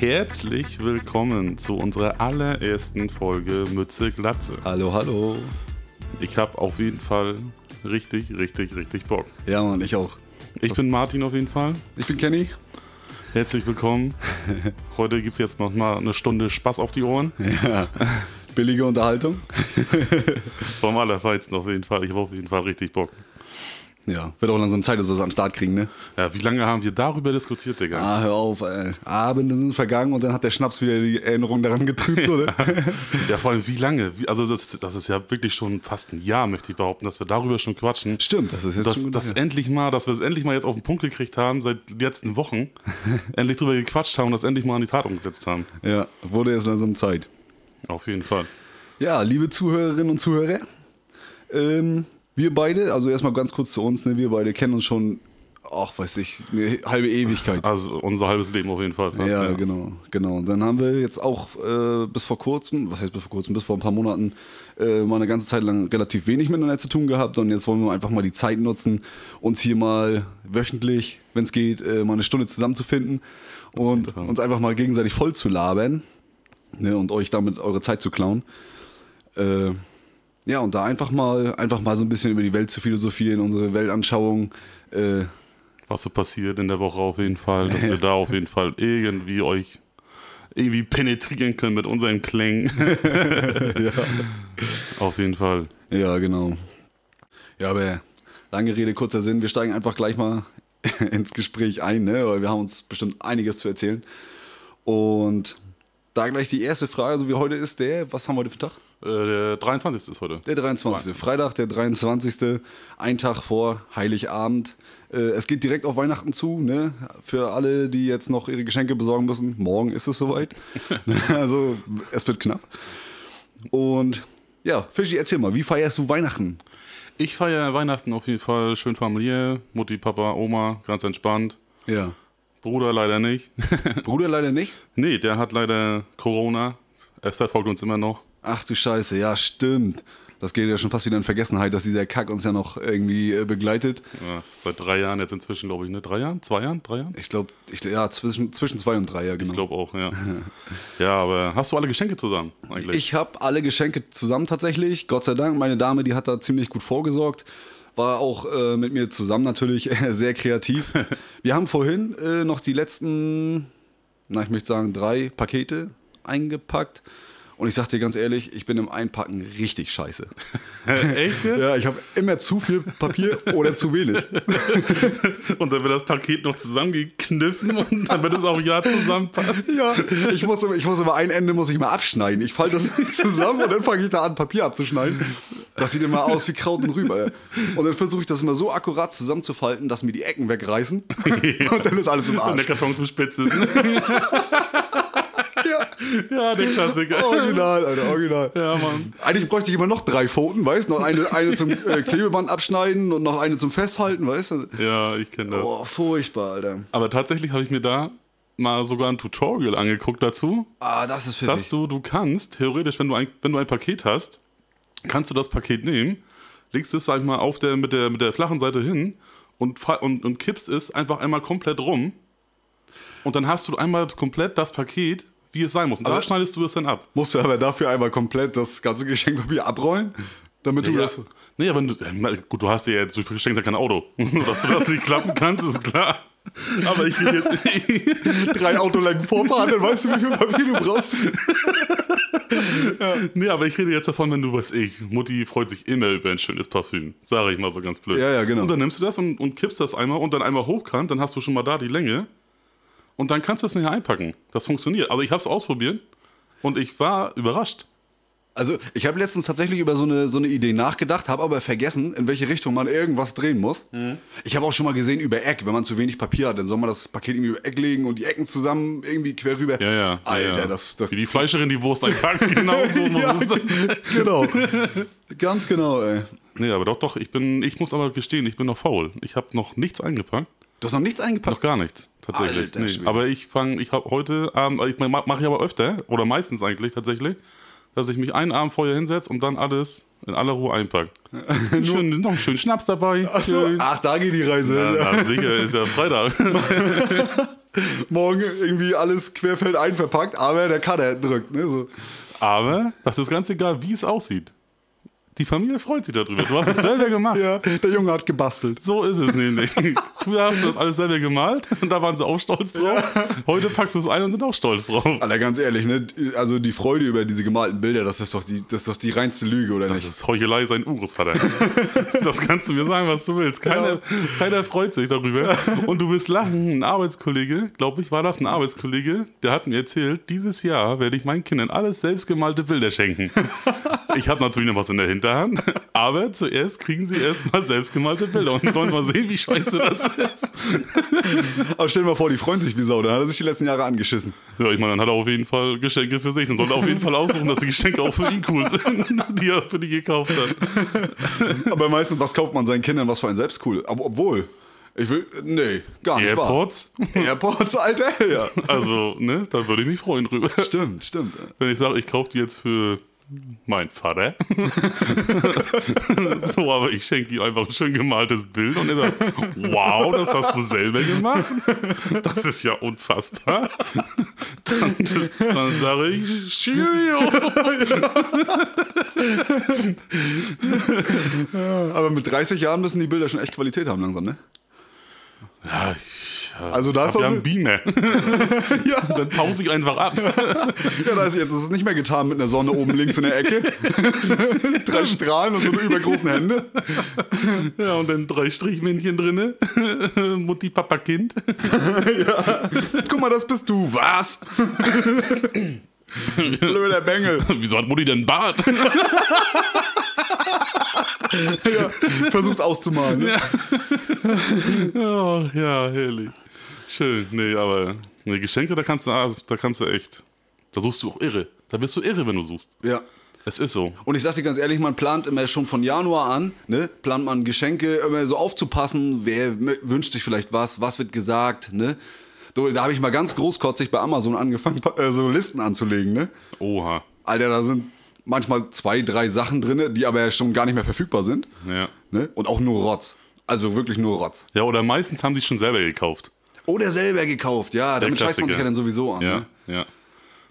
herzlich willkommen zu unserer allerersten Folge Mütze Glatze. Hallo, hallo. Ich habe auf jeden Fall richtig, richtig, richtig Bock. Ja, Mann, ich auch. Ich bin Martin auf jeden Fall. Ich bin Kenny. Herzlich willkommen. Heute gibt es jetzt noch mal eine Stunde Spaß auf die Ohren. Ja. Billige Unterhaltung. Vom Allerfeinsten auf jeden Fall. Ich habe auf jeden Fall richtig Bock. Ja, wird auch langsam Zeit, dass wir es den Start kriegen, ne? Ja, wie lange haben wir darüber diskutiert, Digga? Ah, hör auf, ey. Abende sind vergangen und dann hat der Schnaps wieder die Erinnerung daran getrübt, oder? Ja, vor allem wie lange? Also das, das ist ja wirklich schon fast ein Jahr, möchte ich behaupten, dass wir darüber schon quatschen. Stimmt, das ist jetzt dass, schon dass endlich mal, dass wir es endlich mal jetzt auf den Punkt gekriegt haben, seit den letzten Wochen, endlich drüber gequatscht haben und das endlich mal an die Tat umgesetzt haben. Ja, wurde jetzt langsam Zeit. Auf jeden Fall. Ja, liebe Zuhörerinnen und Zuhörer, ähm, wir beide, also erstmal ganz kurz zu uns, ne, wir beide kennen uns schon, ach, weiß ich, eine halbe Ewigkeit. Also unser halbes Leben auf jeden Fall. Fast, ja, genau, genau. Und dann haben wir jetzt auch äh, bis vor kurzem, was heißt bis vor kurzem, bis vor ein paar Monaten äh, mal eine ganze Zeit lang relativ wenig miteinander zu tun gehabt. Und jetzt wollen wir einfach mal die Zeit nutzen, uns hier mal wöchentlich, wenn es geht, äh, mal eine Stunde zusammenzufinden und Fall. uns einfach mal gegenseitig voll zu labern ne, und euch damit eure Zeit zu klauen. Äh, ja, und da einfach mal, einfach mal so ein bisschen über die Welt zu philosophieren, unsere Weltanschauung. Äh, Was so passiert in der Woche auf jeden Fall, dass wir da auf jeden Fall irgendwie euch irgendwie penetrieren können mit unseren Klängen. Auf jeden Fall. Ja, genau. Ja, aber lange Rede, kurzer Sinn. Wir steigen einfach gleich mal ins Gespräch ein, ne? weil wir haben uns bestimmt einiges zu erzählen. Und da gleich die erste Frage, so wie heute ist der, was haben wir heute für einen Tag? Äh, der 23. ist heute. Der 23. Freitag, der 23. Ein Tag vor Heiligabend. Äh, Es geht direkt auf Weihnachten zu, ne? Für alle, die jetzt noch ihre Geschenke besorgen müssen. Morgen ist es soweit. also, es wird knapp. Und ja, Fischi, erzähl mal, wie feierst du Weihnachten? Ich feiere Weihnachten auf jeden Fall schön familiär. Mutti, Papa, Oma, ganz entspannt. Ja. Bruder leider nicht. Bruder leider nicht. nee, der hat leider Corona. Er verfolgt uns immer noch. Ach du Scheiße, ja, stimmt. Das geht ja schon fast wieder in Vergessenheit, dass dieser Kack uns ja noch irgendwie äh, begleitet. Ja, seit drei Jahren jetzt inzwischen, glaube ich, ne? Drei Jahren? Zwei Jahren? Drei Jahren? Ich glaube, ich, ja, zwischen, zwischen zwei und drei, ja, genau. Ich glaube auch, ja. ja, aber hast du alle Geschenke zusammen eigentlich? Ich habe alle Geschenke zusammen tatsächlich. Gott sei Dank, meine Dame, die hat da ziemlich gut vorgesorgt. War auch äh, mit mir zusammen natürlich sehr kreativ. Wir haben vorhin äh, noch die letzten, na, ich möchte sagen, drei Pakete eingepackt. Und ich sag dir ganz ehrlich, ich bin im Einpacken richtig scheiße. Echt? jetzt? Ja, ich habe immer zu viel Papier oder zu wenig. Und dann wird das Paket noch zusammengekniffen und damit es auch ja zusammenpasst. Ja, ich muss, immer- ich muss immer ein Ende muss ich mal abschneiden. Ich falte das zusammen und dann fange ich da an, Papier abzuschneiden. Das sieht immer aus wie Kraut und Rübe. Und dann versuche ich das immer so akkurat zusammenzufalten, dass mir die Ecken wegreißen. Und dann ist alles im Und der Arsch. Karton zu spitz ist. Ja, der Klassiker. Original, Alter, original. Ja, Mann. Eigentlich bräuchte ich immer noch drei Pfoten, weißt du? Noch eine, eine zum äh, Klebeband abschneiden und noch eine zum Festhalten, weißt du? Ja, ich kenne das. Oh, furchtbar, Alter. Aber tatsächlich habe ich mir da mal sogar ein Tutorial angeguckt dazu, Ah, das ist dass pfiffig. du, du kannst, theoretisch, wenn du ein, wenn du ein Paket hast, kannst du das Paket nehmen, legst es, sag ich mal, auf der, mit, der, mit der flachen Seite hin und, und, und kippst es einfach einmal komplett rum. Und dann hast du einmal komplett das Paket, wie es sein muss. Und da Aber- schneidest du es dann ab. Musst du aber dafür einmal komplett das ganze Geschenkpapier abrollen, damit du Ja. das... Nee, aber du, gut, du hast dir jetzt, du verschenkst ja kein Auto. Dass du das nicht klappen kannst, ist klar. Aber ich rede jetzt, drei Autolängen vorfahren, dann weißt du, wie viel Papier du brauchst. nee, aber ich rede jetzt davon, wenn du, weiß ich, Mutti freut sich immer über ein schönes Parfüm. Sage ich mal so ganz blöd. Ja, ja, genau. Und dann nimmst du das und, und kippst das einmal und dann einmal hochkant, dann hast du schon mal da die Länge. Und dann kannst du es nachher einpacken. Das funktioniert. Also ich habe es ausprobiert und ich war überrascht. Also, ich habe letztens tatsächlich über so eine, so eine Idee nachgedacht, habe aber vergessen, in welche Richtung man irgendwas drehen muss. Mhm. Ich habe auch schon mal gesehen, über Eck, wenn man zu wenig Papier hat, dann soll man das Paket irgendwie über Eck legen und die Ecken zusammen irgendwie quer rüber. Ja, ja. Alter, ja, ja. das, das Wie die Fleischerin die Wurst einpackt, genau so ja, sein. genau. Ganz genau, ey. Nee, aber doch, doch, ich bin, ich muss aber gestehen, ich bin noch faul. Ich habe noch nichts eingepackt. Du hast noch nichts eingepackt. Noch gar nichts, tatsächlich. Nee. Aber ich fange, ich habe heute Abend, ich mache ich aber öfter, oder meistens eigentlich tatsächlich, dass ich mich einen Abend vorher hinsetze und dann alles In aller Ruhe einpacken. Schön, noch einen schönen Schnaps dabei. Ach so, ach, da geht die Reise. Ja, hin. na, sicher, ist ja Freitag. Morgen irgendwie alles querfeldein verpackt, aber der Cutter drückt. Ne? So. Aber das ist ganz egal, wie es aussieht. Die Familie freut sich darüber. Du hast es selber gemacht. Ja, der Junge hat gebastelt. So ist es nämlich. Früher hast du das alles selber gemalt und da waren sie auch stolz drauf. Heute packst du es ein und sind auch stolz drauf. Alter, ganz ehrlich, ne? Also die Freude über diese gemalten Bilder, das ist doch die, das ist doch die reinste Lüge, oder Das nicht? ist Heuchelei sein Urgroßvater. Das kannst du mir sagen, was du willst. Keiner, keiner freut sich darüber. Und du wirst lachen. Ein Arbeitskollege, glaube ich, war das ein Arbeitskollege, der hat mir erzählt, dieses Jahr werde ich meinen Kindern alles selbstgemalte Bilder schenken. Ich habe natürlich noch was in der Hinterhand, aber zuerst kriegen sie erstmal selbstgemalte Bilder und sollen mal sehen, wie scheiße das ist. Aber stell dir mal vor, die freuen sich wie Sau, dann hat er sich die letzten Jahre angeschissen. Ja, ich meine, dann hat er auf jeden Fall Geschenke für sich und sollte auf jeden Fall aussuchen, dass die Geschenke auch für ihn cool sind, die er für die gekauft hat. Aber meistens, was kauft man seinen Kindern, was für ein selbst cool? Aber obwohl, ich will, nee, gar nicht AirPods? wahr. Airpods, Alter, ja. Also, ne, da würde ich mich freuen drüber. Stimmt, stimmt. Wenn ich sage, ich kaufe die jetzt für meinen Vater. so, aber ich schenke ihm einfach ein schön gemaltes Bild und er sagt, wow, das hast du selber gemacht? Das ist ja unfassbar. Dann, dann sage ich, Cheerio. Aber mit 30 Jahren müssen die Bilder schon echt Qualität haben langsam, ne? Ja, ich ja, Also da ist hab ja einen Beamer. Ja, Dann pause ich einfach ab. ja da ist jetzt ist es nicht mehr getan mit einer Sonne oben links in der Ecke. Drei Strahlen und so übergroßen Hände. Ja, und dann drei Strichmännchen drinne. Mutti, Papa, Kind. Guck mal, das bist du. Was? Blöder Bengel. Wieso hat Mutti denn einen Bart? Versucht auszumalen. Ne? Oh, ja, herrlich. Schön. Nee, aber nee, Geschenke, da kannst du, ah, da kannst du echt. Da suchst du auch irre. Da wirst du irre, wenn du suchst. Ja. Es ist so. Und ich sag dir ganz ehrlich, man plant immer schon von Januar an, ne, plant man Geschenke immer so aufzupassen, wer wünscht sich vielleicht was, was wird gesagt, ne. Da habe ich mal ganz großkotzig bei Amazon angefangen, so Listen anzulegen, ne. Oha. Alter, da sind manchmal zwei, drei Sachen drin, die aber schon gar nicht mehr verfügbar sind, Ja. ne. Und auch nur Rotz. Also wirklich nur Rotz. Ja, oder meistens haben die es schon selber gekauft. Oder selber gekauft, ja, damit scheißt man sich Klassiker. ja dann sowieso an. Ja, Ne? ja.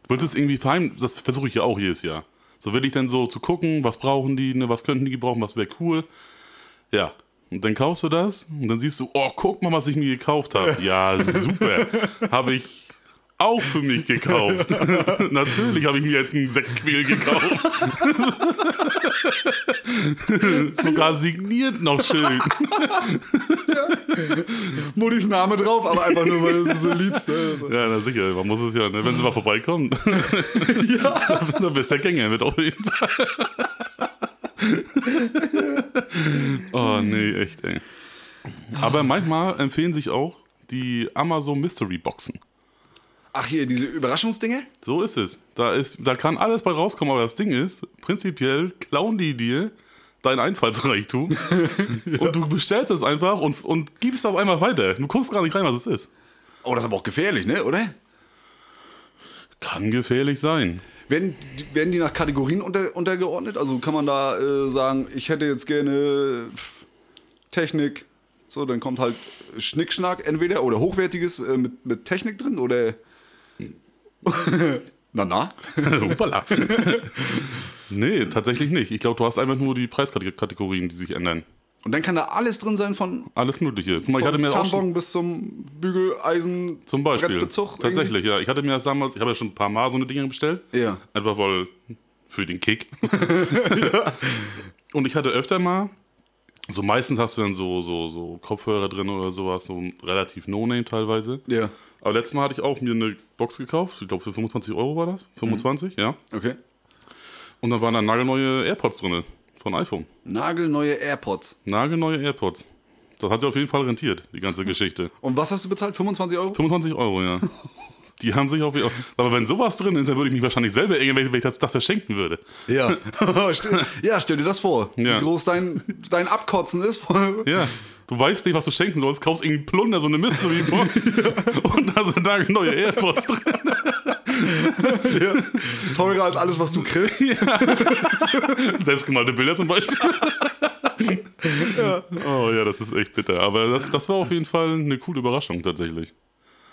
Du willst es irgendwie verheim, das versuche ich ja auch jedes Jahr. So will ich dann so zu gucken, was brauchen die, ne, was könnten die gebrauchen, was wäre cool. Ja. Und dann kaufst du das und dann siehst du, oh, guck mal, was ich mir gekauft habe. Ja, super. habe ich auch für mich gekauft. Natürlich habe ich mir jetzt einen Sektquäl gekauft. Sogar signiert noch schön. Muttis Name drauf, aber einfach nur, weil du es so liebst. Ne? Also. Ja, na sicher, man muss es ja, ne? wenn sie mal vorbeikommen, dann, dann bist der Gänger mit auf jeden Fall. oh, nee, echt, ey. Aber manchmal empfehlen sich auch die Amazon Mystery Boxen. Ach hier, diese Überraschungsdinge? So ist es. Da, ist, da kann alles bei rauskommen, aber das Ding ist, prinzipiell klauen die dir dein Einfallsreichtum und du bestellst es einfach und, und gibst das einmal weiter. Du guckst gar nicht rein, was es ist. Oh, das ist aber auch gefährlich, ne, oder? Kann gefährlich sein. Werden, werden die nach Kategorien unter, untergeordnet? Also kann man da äh, sagen, ich hätte jetzt gerne Technik, so, dann kommt halt Schnickschnack entweder oder hochwertiges äh, mit, mit Technik drin oder. na, na. Hoppala. nee, tatsächlich nicht. Ich glaube, du hast einfach nur die Preiskategorien, die sich ändern. Und dann kann da alles drin sein von, Alles Mögliche. Guck mal, ich hatte mir auch schon, Tampon bis zum Bügeleisen. zum Beispiel. Brettbezug Tatsächlich, ja. Ich hatte mir das damals, ich habe ja schon ein paar Mal so eine Dinge bestellt. Ja. Einfach weil, für den Kick. Und ich hatte öfter mal, so meistens hast du dann so, so, so Kopfhörer drin oder sowas, so relativ No-Name teilweise. irgendwie. Ja, Aber letztes Mal hatte ich auch mir eine Box gekauft. Ich glaube, für 25 Euro war das. 25, ja. okay. Und da waren dann nagelneue AirPods drin von iPhone. Nagelneue AirPods. Nagelneue AirPods. Das hat sich auf jeden Fall rentiert, die ganze Geschichte. Und was hast du bezahlt? 25 Euro? 25 Euro, ja. Die haben sich auf Aber wenn sowas drin ist, dann würde ich mich wahrscheinlich selber ärgern, wenn ich das, das verschenken würde. Ja. ja, stell dir das vor. Ja. Wie groß dein, dein Abkotzen ist. Ja. Du weißt nicht, was du schenken sollst, kaufst irgendwie Plunder, so eine Mystery Box und da sind nagelneue AirPods drin. ja. Teurer als alles, was du kriegst. Selbstgemalte Bilder zum Beispiel. ja. Oh ja, das ist echt bitter. Aber das, das war auf jeden Fall eine coole Überraschung tatsächlich.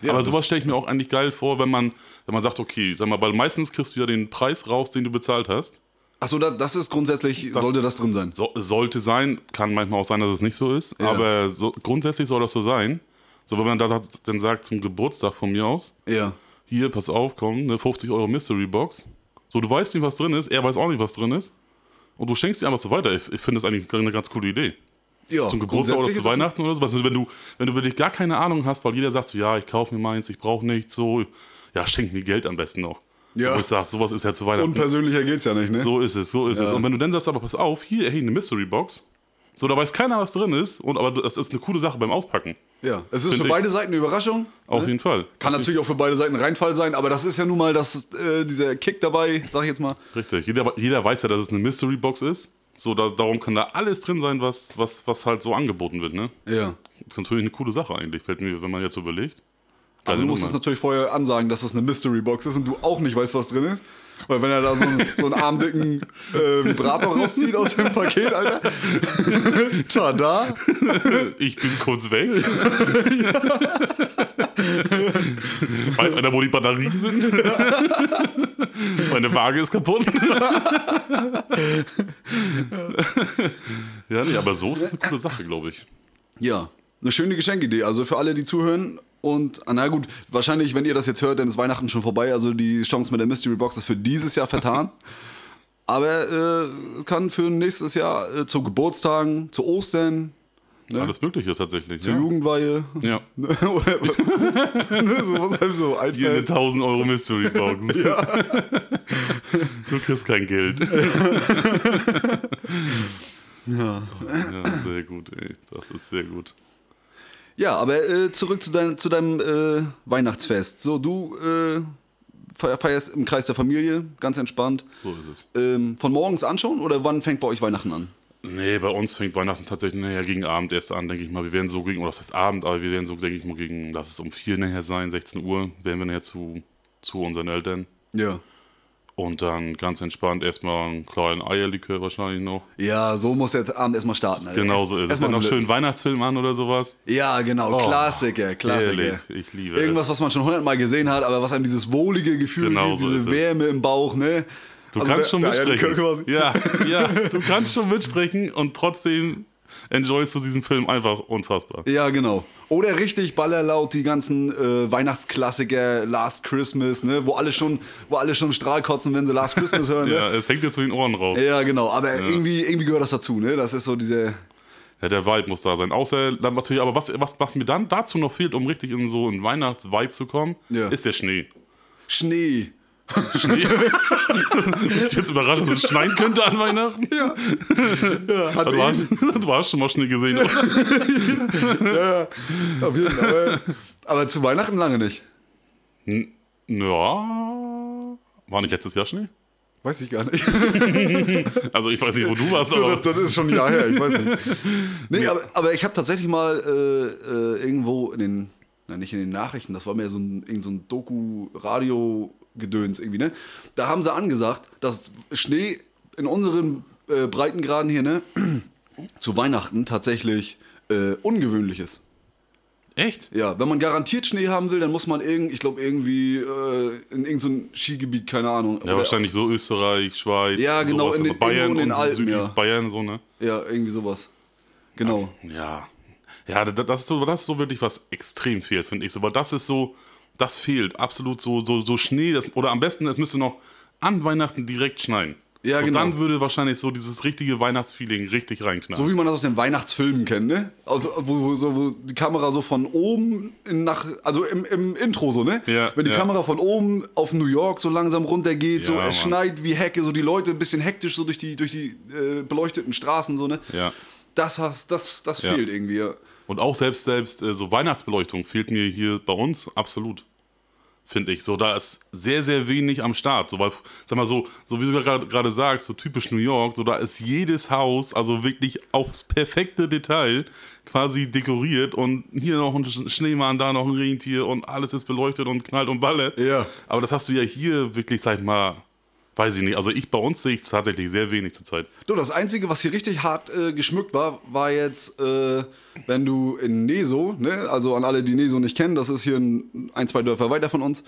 Ja, Aber das- sowas stelle ich mir auch eigentlich geil vor, wenn man, wenn man sagt, okay, sag mal, weil meistens kriegst du ja den Preis raus, den du bezahlt hast. Achso, da, das ist grundsätzlich, sollte das drin sein. So, sollte sein, kann manchmal auch sein, dass es nicht so ist, Ja. aber so, grundsätzlich soll das so sein. So, wenn man da sagt- dann sagt zum Geburtstag von mir aus, Ja. hier, pass auf, komm, eine 50 Euro Mystery Box. So, du weißt nicht, was drin ist, er weiß auch nicht, was drin ist. Und du schenkst dir einfach so weiter. Ich, ich finde das eigentlich eine ganz coole Idee. Ja. Zum Geburtstag oder zu das- Weihnachten oder sowas. Wenn du, wenn du wirklich gar keine Ahnung hast, weil jeder sagt so, ja, ich kaufe mir meins, ich brauche nichts, so, ja, schenk mir Geld am besten noch. Ja. Wo ich sag, sowas ist ja zu Weihnachten. Unpersönlicher geht's ja nicht, ne? So ist es, so ist es. Und wenn du dann sagst, aber pass auf, hier, hey, eine Mystery Box. So, da weiß keiner, was drin ist, und, aber das ist eine coole Sache beim Auspacken. Ja. Es ist Find für ich. beide Seiten eine Überraschung. Auf ne? jeden Fall. Kann natürlich auch für beide Seiten ein Reinfall sein, aber das ist ja nun mal das, äh, dieser Kick dabei, sag ich jetzt mal. Richtig. Jeder, jeder weiß ja, dass es eine Mystery Box ist. So, da, darum kann da alles drin sein, was, was, was halt so angeboten wird, ne? Ja. Das ist natürlich eine coole Sache eigentlich, fällt mir, wenn man jetzt überlegt. Aber du musst es natürlich vorher ansagen, dass das eine Mystery Box ist und du auch nicht weißt, was drin ist. Weil wenn er da so einen, so einen armdicken äh, Vibrator rauszieht aus dem Paket, Alter. Tada! Ich bin kurz weg. Weiß einer, wo die Batterien sind? Meine Waage ist kaputt. ja, nee, aber so ist das eine coole Sache, glaube ich. Ja, eine schöne Geschenkidee. Also für alle, die zuhören. Und, ah, na gut, wahrscheinlich, wenn ihr das jetzt hört, dann ist Weihnachten schon vorbei. Also die Chance mit der Mystery Box ist für dieses Jahr vertan. Aber äh, kann für nächstes Jahr äh, zu Geburtstagen, zu Ostern, Alles Mögliche tatsächlich. zur Ja. Jugendweihe. ja. Ne, Oder ne, so, was einem so Hier eine einfällt. 1000 Euro Mystery Box. Du kriegst kein Geld. Ja. Ja, sehr gut, ey. Das ist sehr gut. Ja, aber äh, zurück zu, dein, zu deinem äh, Weihnachtsfest. So, du äh, feier- feierst im Kreis der Familie, ganz entspannt. So ist es. Ähm, von morgens an schon oder wann fängt bei euch Weihnachten an? Nee, bei uns fängt Weihnachten tatsächlich nachher gegen Abend erst an, denke ich mal. Wir werden so gegen, oder das heißt Abend, aber wir werden so, denke ich mal, gegen, lass es um vier nachher sein, 16 Uhr, werden wir nachher zu, zu unseren Eltern. Ja. Und dann ganz entspannt erstmal einen kleinen Eierlikör wahrscheinlich noch. Ja, so muss der Abend erstmal starten. Alter. Genau so ist es. Erstmal Dann noch schön Weihnachtsfilm an oder sowas. Ja, genau. Oh, Klassiker, Klassiker. Ehrlich, ich liebe Irgendwas, was man schon hundertmal gesehen hat, aber was einem dieses wohlige Gefühl Genau gibt, so diese ist es. Wärme im Bauch, ne? Du Also kannst der- schon mitsprechen. Ja, ja, du kannst schon mitsprechen und trotzdem enjoyst du diesen Film einfach unfassbar. Ja, genau. Oder richtig ballerlaut die ganzen äh, Weihnachtsklassiker, Last Christmas, ne? Wo alle schon, wo alle schon Strahlkotzen, wenn sie Last Christmas hören. Ja, Ne? es hängt dir zu den Ohren raus. Ja, genau. Aber irgendwie, irgendwie gehört das dazu, ne? Das ist so diese. Ja, der Vibe muss da sein. Außer dann natürlich, aber was, was, was mir dann dazu noch fehlt, um richtig in so einen Weihnachts-Vibe zu kommen, Ja. ist der Schnee. Schnee. Schnee. Bist du jetzt überrascht, dass es schneien könnte an Weihnachten? Ja. ja hast, eben, du hast schon mal Schnee gesehen. oder? ja, auf jeden Fall. Aber, aber zu Weihnachten lange nicht. N- Ja. War nicht letztes Jahr Schnee? Weiß ich gar nicht. Also ich weiß nicht, wo du warst, das, aber. das ist schon ein Jahr her, ich weiß nicht. Nee, aber, aber ich habe tatsächlich mal äh, äh, irgendwo in den, na nicht in den Nachrichten, das war mehr so ein, irgend so ein Doku-Radio-Gedöns irgendwie, ne? Da haben sie angesagt, dass Schnee in unseren äh, Breitengraden hier, ne, zu Weihnachten tatsächlich äh, ungewöhnlich ist. Echt? Ja, wenn man garantiert Schnee haben will, dann muss man irgend, ich glaube irgendwie äh, in irgendein Skigebiet, keine Ahnung. Ja, wahrscheinlich so Österreich, Schweiz, Ja, genau, sowas, in den- Bayern in den Alpen, ja. Bayern, so, ne? Ja, irgendwie sowas. Genau. Ja. Ja, da- das ist so, das ist so wirklich was extrem fehlt, finde ich. So, weil das ist so, das fehlt. Absolut so, so, so Schnee, das, oder am besten, es müsste noch an Weihnachten direkt schneien. Ja, so, genau. Dann würde wahrscheinlich so dieses richtige Weihnachtsfeeling richtig reinknallen. So wie man das aus den Weihnachtsfilmen kennt, ne? Also, Wo, wo, so, wo die Kamera so von oben in nach, also im, im Intro so, ne? Ja, Wenn die ja. Kamera von oben auf New York so langsam runtergeht, so Ja, es Mann. schneit wie Hecke, so die Leute ein bisschen hektisch so durch die, durch die äh, beleuchteten Straßen, so, ne? Ja. Das, das, das Ja. fehlt irgendwie. Und auch selbst, selbst äh, so Weihnachtsbeleuchtung fehlt mir hier bei uns absolut. finde ich. So, da ist sehr, sehr wenig am Start. So, weil, sag mal so, so wie du gerade sagst, so typisch New York, so da ist jedes Haus, also wirklich aufs perfekte Detail quasi dekoriert und hier noch ein Schneemann, da noch ein Rentier und alles ist beleuchtet und knallt und ballert. Ja. Aber das hast du ja hier wirklich, sag ich mal, weiß ich nicht. Also ich bei uns sehe ich es tatsächlich sehr wenig zurzeit. Du, das Einzige, was hier richtig hart äh, geschmückt war, war jetzt, äh, wenn du in Neso, ne, also an alle, die Neso nicht kennen, das ist hier ein, ein zwei Dörfer weiter von uns,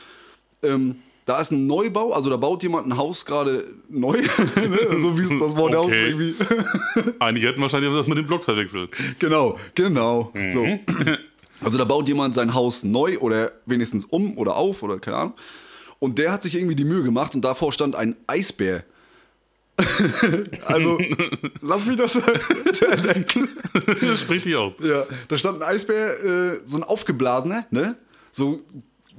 ähm, da ist ein Neubau, also da baut jemand ein Haus gerade neu, ne, so wie es das Wort auch Okay. irgendwie. Einige hätten wahrscheinlich das mit dem Blog verwechselt. Genau, genau. So. Also da baut jemand sein Haus neu oder wenigstens um oder auf oder keine Ahnung. Und der hat sich irgendwie die Mühe gemacht und davor stand ein Eisbär. also, lass mich das zu erdenken. Das spricht dich aus. Ja, da stand ein Eisbär, äh, so ein aufgeblasener, ne? So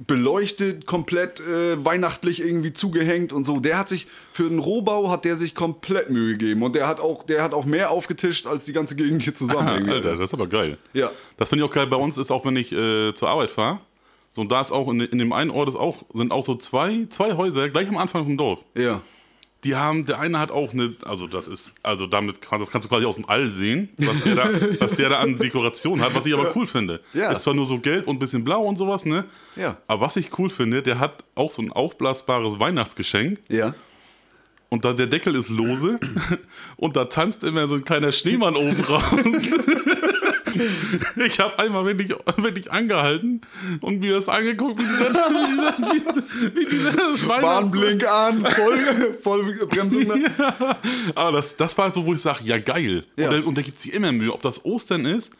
beleuchtet, komplett äh, weihnachtlich irgendwie zugehängt und so. Der hat sich für den Rohbau hat der sich komplett Mühe gegeben und der hat auch, der hat auch mehr aufgetischt als die ganze Gegend hier zusammen. Alter, das ist aber geil. Ja. Das finde ich auch geil. Bei uns ist auch, wenn ich äh, zur Arbeit fahre, so und da ist auch in, in dem einen Ort ist auch, sind auch so zwei, zwei Häuser gleich am Anfang vom Dorf. Ja. Die haben, der eine hat auch eine, also das ist, also damit kann, das kannst du quasi aus dem All sehen, was der da, was der da an Dekoration hat, was ich aber cool finde. Ja. Ist zwar nur so gelb und ein bisschen blau und sowas, ne? Ja. Aber was ich cool finde, der hat auch so ein aufblasbares Weihnachtsgeschenk Ja. und da der Deckel ist lose und da tanzt immer so ein kleiner Schneemann oben raus. Ich habe einmal wirklich, wirklich angehalten und mir das angeguckt, wie dieser, wie dieser, wie, dieser Schwein. Warnblink an, voll, voll Bremsung. Ne? Aber das, das war so, wo ich sage, ja geil. Ja. Und, der, und der gibt sich immer Mühe, ob das Ostern ist,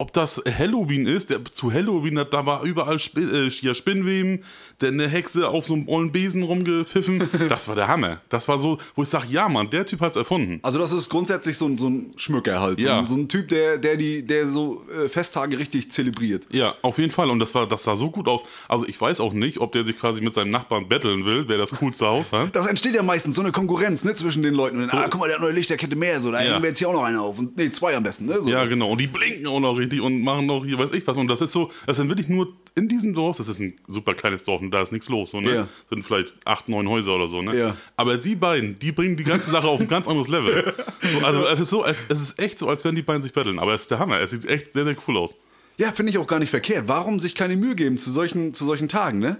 ob das Halloween ist. Der, zu Halloween, da- da war überall Spi äh, ja, Spinnweben, der eine Hexe auf so einem ollen Besen rumgepfiffen. Das war der Hammer. Das war so, wo ich sage, ja Mann, der Typ hat's erfunden. Also das ist grundsätzlich so ein, so ein Schmücker halt. So, Ja. ein, so ein Typ, der, der, die, der so äh, Festtage richtig zelebriert. Ja, auf jeden Fall. Und das, war, das sah so gut aus. Also ich weiß auch nicht, ob der sich quasi mit seinem Nachbarn betteln will, wer das coolste Haus hat. Das entsteht ja meistens so eine Konkurrenz ne, zwischen den Leuten. Und dann, ah, guck mal, der hat neue Lichterkette mehr. So, da Ja. hängen wir jetzt hier auch noch eine auf. Und, nee, zwei am besten. Ne? So. Ja, genau. Und die blinken auch noch richtig und machen noch hier weiß ich was. Und das ist so, das sind wirklich nur in diesem Dorf, das ist ein super kleines Dorf und da ist nichts los. So, ne? Ja. Sind vielleicht acht, neun Häuser oder so. Ne? Ja. Aber die beiden, die bringen die ganze Sache auf ein ganz anderes Level. So, also es ist so, es, es ist echt so, als wenn die beiden sich betteln. Aber es ist der Hammer. Es sieht echt sehr, sehr cool aus. Ja, finde ich auch gar nicht verkehrt. Warum sich keine Mühe geben zu solchen, zu solchen Tagen, ne?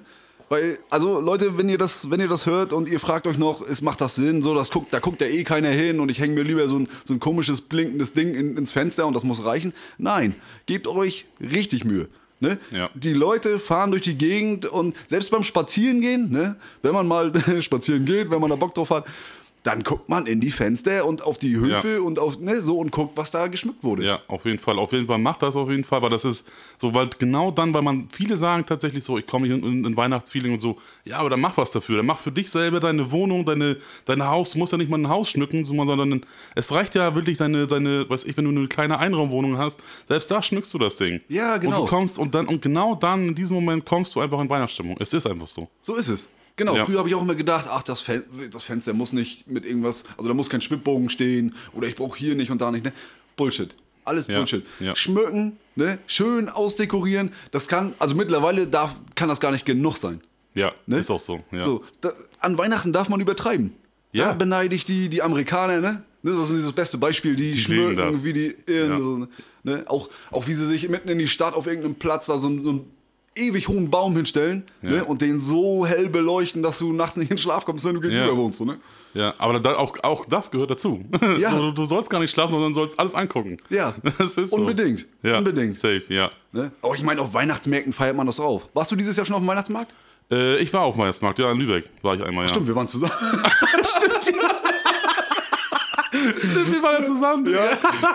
Weil, also Leute, wenn ihr das, wenn ihr das hört und ihr fragt euch noch, ist, macht das Sinn, so, das guckt, da guckt ja eh keiner hin und ich hänge mir lieber so ein, so ein komisches blinkendes Ding in, ins Fenster und das muss reichen. Nein, gebt euch richtig Mühe. Ne? Ja. Die Leute fahren durch die Gegend und selbst beim Spazierengehen, ne, wenn man mal spazieren geht, wenn man da Bock drauf hat, dann guckt man in die Fenster und auf die Höfe Ja. und auf, ne, so und guckt, was da geschmückt wurde. Ja, auf jeden Fall. Auf jeden Fall macht das auf jeden Fall, weil das ist so, weil genau dann, weil man, viele sagen tatsächlich so, ich komme hier in, in, in Weihnachtsfeeling und so, ja, aber dann mach was dafür. Dann mach für dich selber deine Wohnung, deine, dein Haus. Du musst ja nicht mal ein Haus schmücken, sondern es reicht ja wirklich deine, deine, weiß ich, wenn du eine kleine Einraumwohnung hast, selbst da schmückst du das Ding. Ja, genau. Und du kommst und dann, und genau dann, in diesem Moment kommst du einfach in Weihnachtsstimmung. Es ist einfach so. So ist es. Genau, Ja. früher habe ich auch immer gedacht, ach, das, Fen das Fenster muss nicht mit irgendwas, also da muss kein Schwibbogen stehen oder ich brauche hier nicht und da nicht. Ne? Bullshit. Alles Ja, Bullshit. ja. Schmücken, ne? schön ausdekorieren, das kann, also mittlerweile darf, kann das gar nicht genug sein. Ja, Ne? ist auch so. Ja. So, da, an Weihnachten darf man übertreiben. Ja. Da beneide ich die, die Amerikaner, ne? Das ist das beste Beispiel, die, leben schmücken, wie die, ja. ne? auch, auch wie sie sich mitten in die Stadt auf irgendeinem Platz da so, so einen ewig hohen Baum hinstellen ne? und den so hell beleuchten, dass du nachts nicht in den Schlaf kommst, wenn du gegenüber Ja. wohnst. So, ne? Ja, aber da, auch, auch das gehört dazu. Ja. Du, du sollst gar nicht schlafen, sondern sollst alles angucken. Ja, Das ist so. unbedingt. Ja, Unbedingt. Safe, ja. Ne? Aber ich meine, auf Weihnachtsmärkten feiert man das auch. Warst du dieses Jahr schon auf dem Weihnachtsmarkt? Äh, ich war auf dem Weihnachtsmarkt, ja, in Lübeck war ich einmal, ja. Stimmt, wir waren zusammen. Stimmt, wir waren ja zusammen. Ja,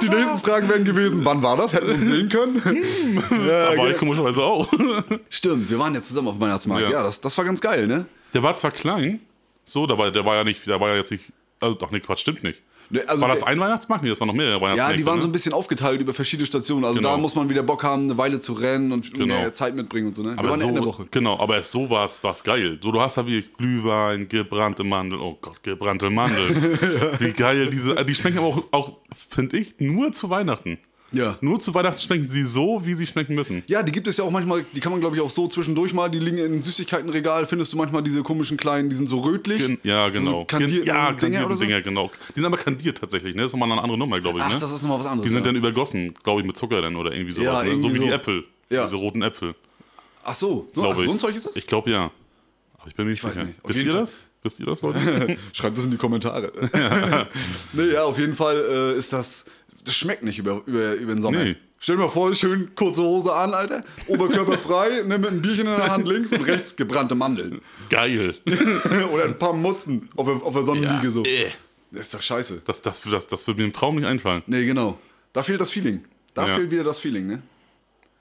die nächsten Fragen wären gewesen, wann war das? Hätten wir uns sehen können? ja, Aber ich komischerweise auch. Stimmt, wir waren jetzt zusammen auf dem Weihnachtsmarkt. Ja, Ja. das, das war ganz geil, ne? Der war zwar klein, so, der war, der war ja nicht, der war ja jetzt nicht, also doch, nee, Quatsch, stimmt nicht. Ne, also war das ein Weihnachtsmarkt? Nee, das war noch mehr Ja, Weihnachtsmärkte. die waren so ein ne? bisschen aufgeteilt über verschiedene Stationen. Also Genau. da muss man wieder Bock haben, eine Weile zu rennen und Genau. mehr Zeit mitbringen und so, ne? Wir aber waren ja in der so, Woche. genau, aber es so war es geil. So, du hast da wie Glühwein, gebrannte Mandeln, oh Gott, gebrannte Mandeln. Wie geil diese, die schmecken aber auch, auch finde ich, nur zu Weihnachten. Ja. Nur zu Weihnachten schmecken sie so, wie sie schmecken müssen. Ja, die gibt es ja auch manchmal, die kann man glaube ich auch so zwischendurch mal, die liegen in Süßigkeitenregal, findest du manchmal diese komischen kleinen, die sind so rötlich. Gen ja, genau. So kandierten ja, Dinger oder so? Dinger, genau. Die sind aber kandiert tatsächlich, ne? Das ist nochmal eine andere Nummer, glaube ich, Ach, ne? das ist nochmal was anderes. die sind ja. dann übergossen, glaube ich, mit Zucker dann oder irgendwie sowas. Ja, ne? So wie die so. Äpfel. Ja. Diese roten Äpfel, Ach so, so, ich. so ein Zeug ist das? Ich glaube ja. Aber ich bin mir nicht weiß sicher. nicht. Auf Wisst ihr Fall. das? Wisst ihr das, Leute? Schreibt das in die Kommentare. nee, ja, auf jeden Fall äh, ist das. Das schmeckt nicht über, über, über den Sommer. Nee. Stell dir mal vor, schön kurze Hose an, Alter. Oberkörper frei, ne, mit einem Bierchen in der Hand links und rechts gebrannte Mandeln. Geil. Oder ein paar Mutzen auf der, auf der Sonnenliege so. äh. Das ist doch scheiße. Das, das, das, das wird mir im Traum nicht einfallen. Nee, genau. Da fehlt das Feeling. Da Ja. fehlt wieder das Feeling, ne?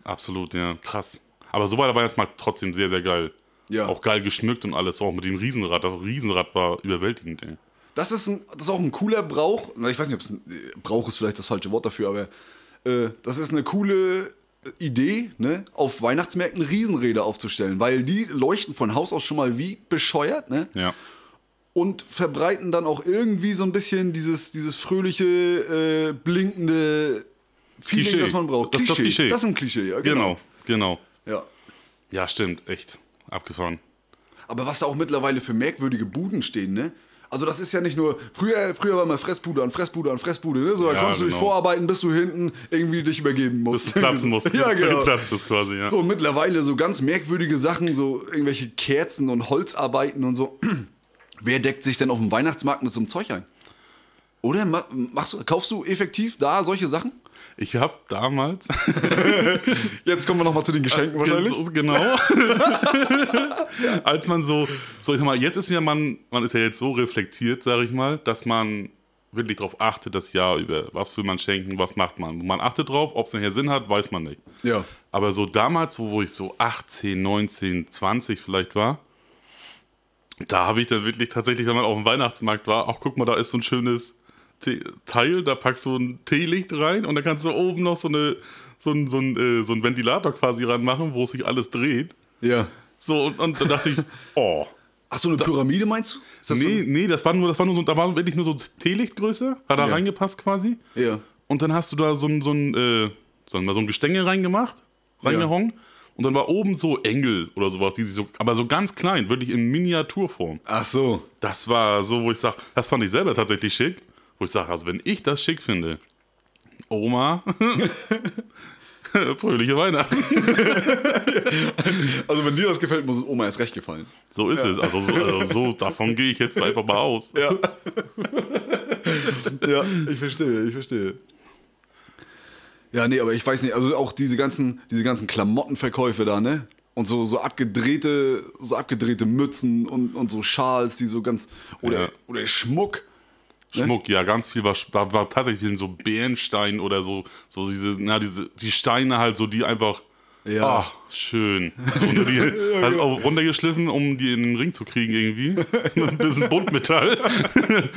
Absolut, ja. Krass. Aber so war der Weihnachtsmarkt trotzdem sehr, sehr geil. Ja. Auch geil geschmückt und alles. Auch mit dem Riesenrad. Das Riesenrad war überwältigend, ey. Das ist, ein, das ist auch ein cooler Brauch. Ich weiß nicht, ob es ein Brauch ist vielleicht das falsche Wort dafür, aber äh, das ist eine coole Idee, ne, auf Weihnachtsmärkten Riesenräder aufzustellen, weil die leuchten von Haus aus schon mal wie bescheuert, ne? Ja. Und verbreiten dann auch irgendwie so ein bisschen dieses, dieses fröhliche, äh, blinkende Feeling, Klischee. das man braucht. Das ist das Klischee. Das ist ein Klischee, ja, Genau, genau. Ja. Ja, stimmt. Echt. Abgefahren. Aber was da auch mittlerweile für merkwürdige Buden stehen, ne? Also das ist ja nicht nur, früher, früher war mal Fressbude an Fressbude an Fressbude, ne? So, da Ja, konntest du dich genau. vorarbeiten, bis du hinten irgendwie dich übergeben musst. Bis du platzen musst. ja, genau. Platz bist quasi, ja. So, mittlerweile so ganz merkwürdige Sachen, so irgendwelche Kerzen und Holzarbeiten und so. Wer deckt sich denn auf dem Weihnachtsmarkt mit so einem Zeug ein? Oder ma- machst du, kaufst du effektiv da solche Sachen? Ich habe damals. Jetzt kommen wir nochmal zu den Geschenken wahrscheinlich. So, genau. Als man so, so ich sag mal, jetzt ist ja man, man ist ja jetzt so reflektiert, sage ich mal, dass man wirklich darauf achtet, das Jahr über, was will man schenken, was macht man. Man achtet drauf, ob es nachher Sinn hat, weiß man nicht. Ja. Aber so damals, wo, wo ich so 18, 19, 20 vielleicht war, da habe ich dann wirklich tatsächlich, wenn man auf dem Weihnachtsmarkt war, ach guck mal, da ist so ein schönes Teil, da packst du ein Teelicht rein und dann kannst du oben noch so, eine, so, ein, so, ein, äh, so ein Ventilator quasi ranmachen, wo sich alles dreht. Ja. So, und, und da dachte ich, oh. Ach so, eine Pyramide meinst du? Ist das Nee, nee, das war nur, das war nur so, da war wirklich nur so Teelichtgröße, hat da Ja. reingepasst quasi. So, ja. Und dann hast du da so ein, so ein, äh, sagen wir mal, so ein Gestänge reingemacht, reingehangen. Und dann war oben so Engel oder sowas, die sich so, aber so ganz klein, wirklich in Miniaturform. Ach so. Das war so, wo ich sage, das fand ich selber tatsächlich schick. Wo ich sage, also wenn ich das schick finde, Oma, fröhliche Weihnachten. Also wenn dir das gefällt, muss es Oma erst recht gefallen. So ist es. Also, so- also so, davon gehe ich jetzt einfach mal aus. Ja. ja, ich verstehe, ich verstehe. Ja, nee, aber ich weiß nicht, also auch diese ganzen, diese ganzen Klamottenverkäufe da, ne? Und so, so abgedrehte, so abgedrehte Mützen und, und so Schals, die so ganz. Oder, Ja. oder Schmuck. Schmuck, ja, ganz viel war, war, war tatsächlich so Bärenstein oder so, so diese, na, diese, die Steine halt so, die einfach, Ja. ach, schön. So, ne, die halt auch runtergeschliffen, um die in den Ring zu kriegen irgendwie. Ein bisschen Buntmetall.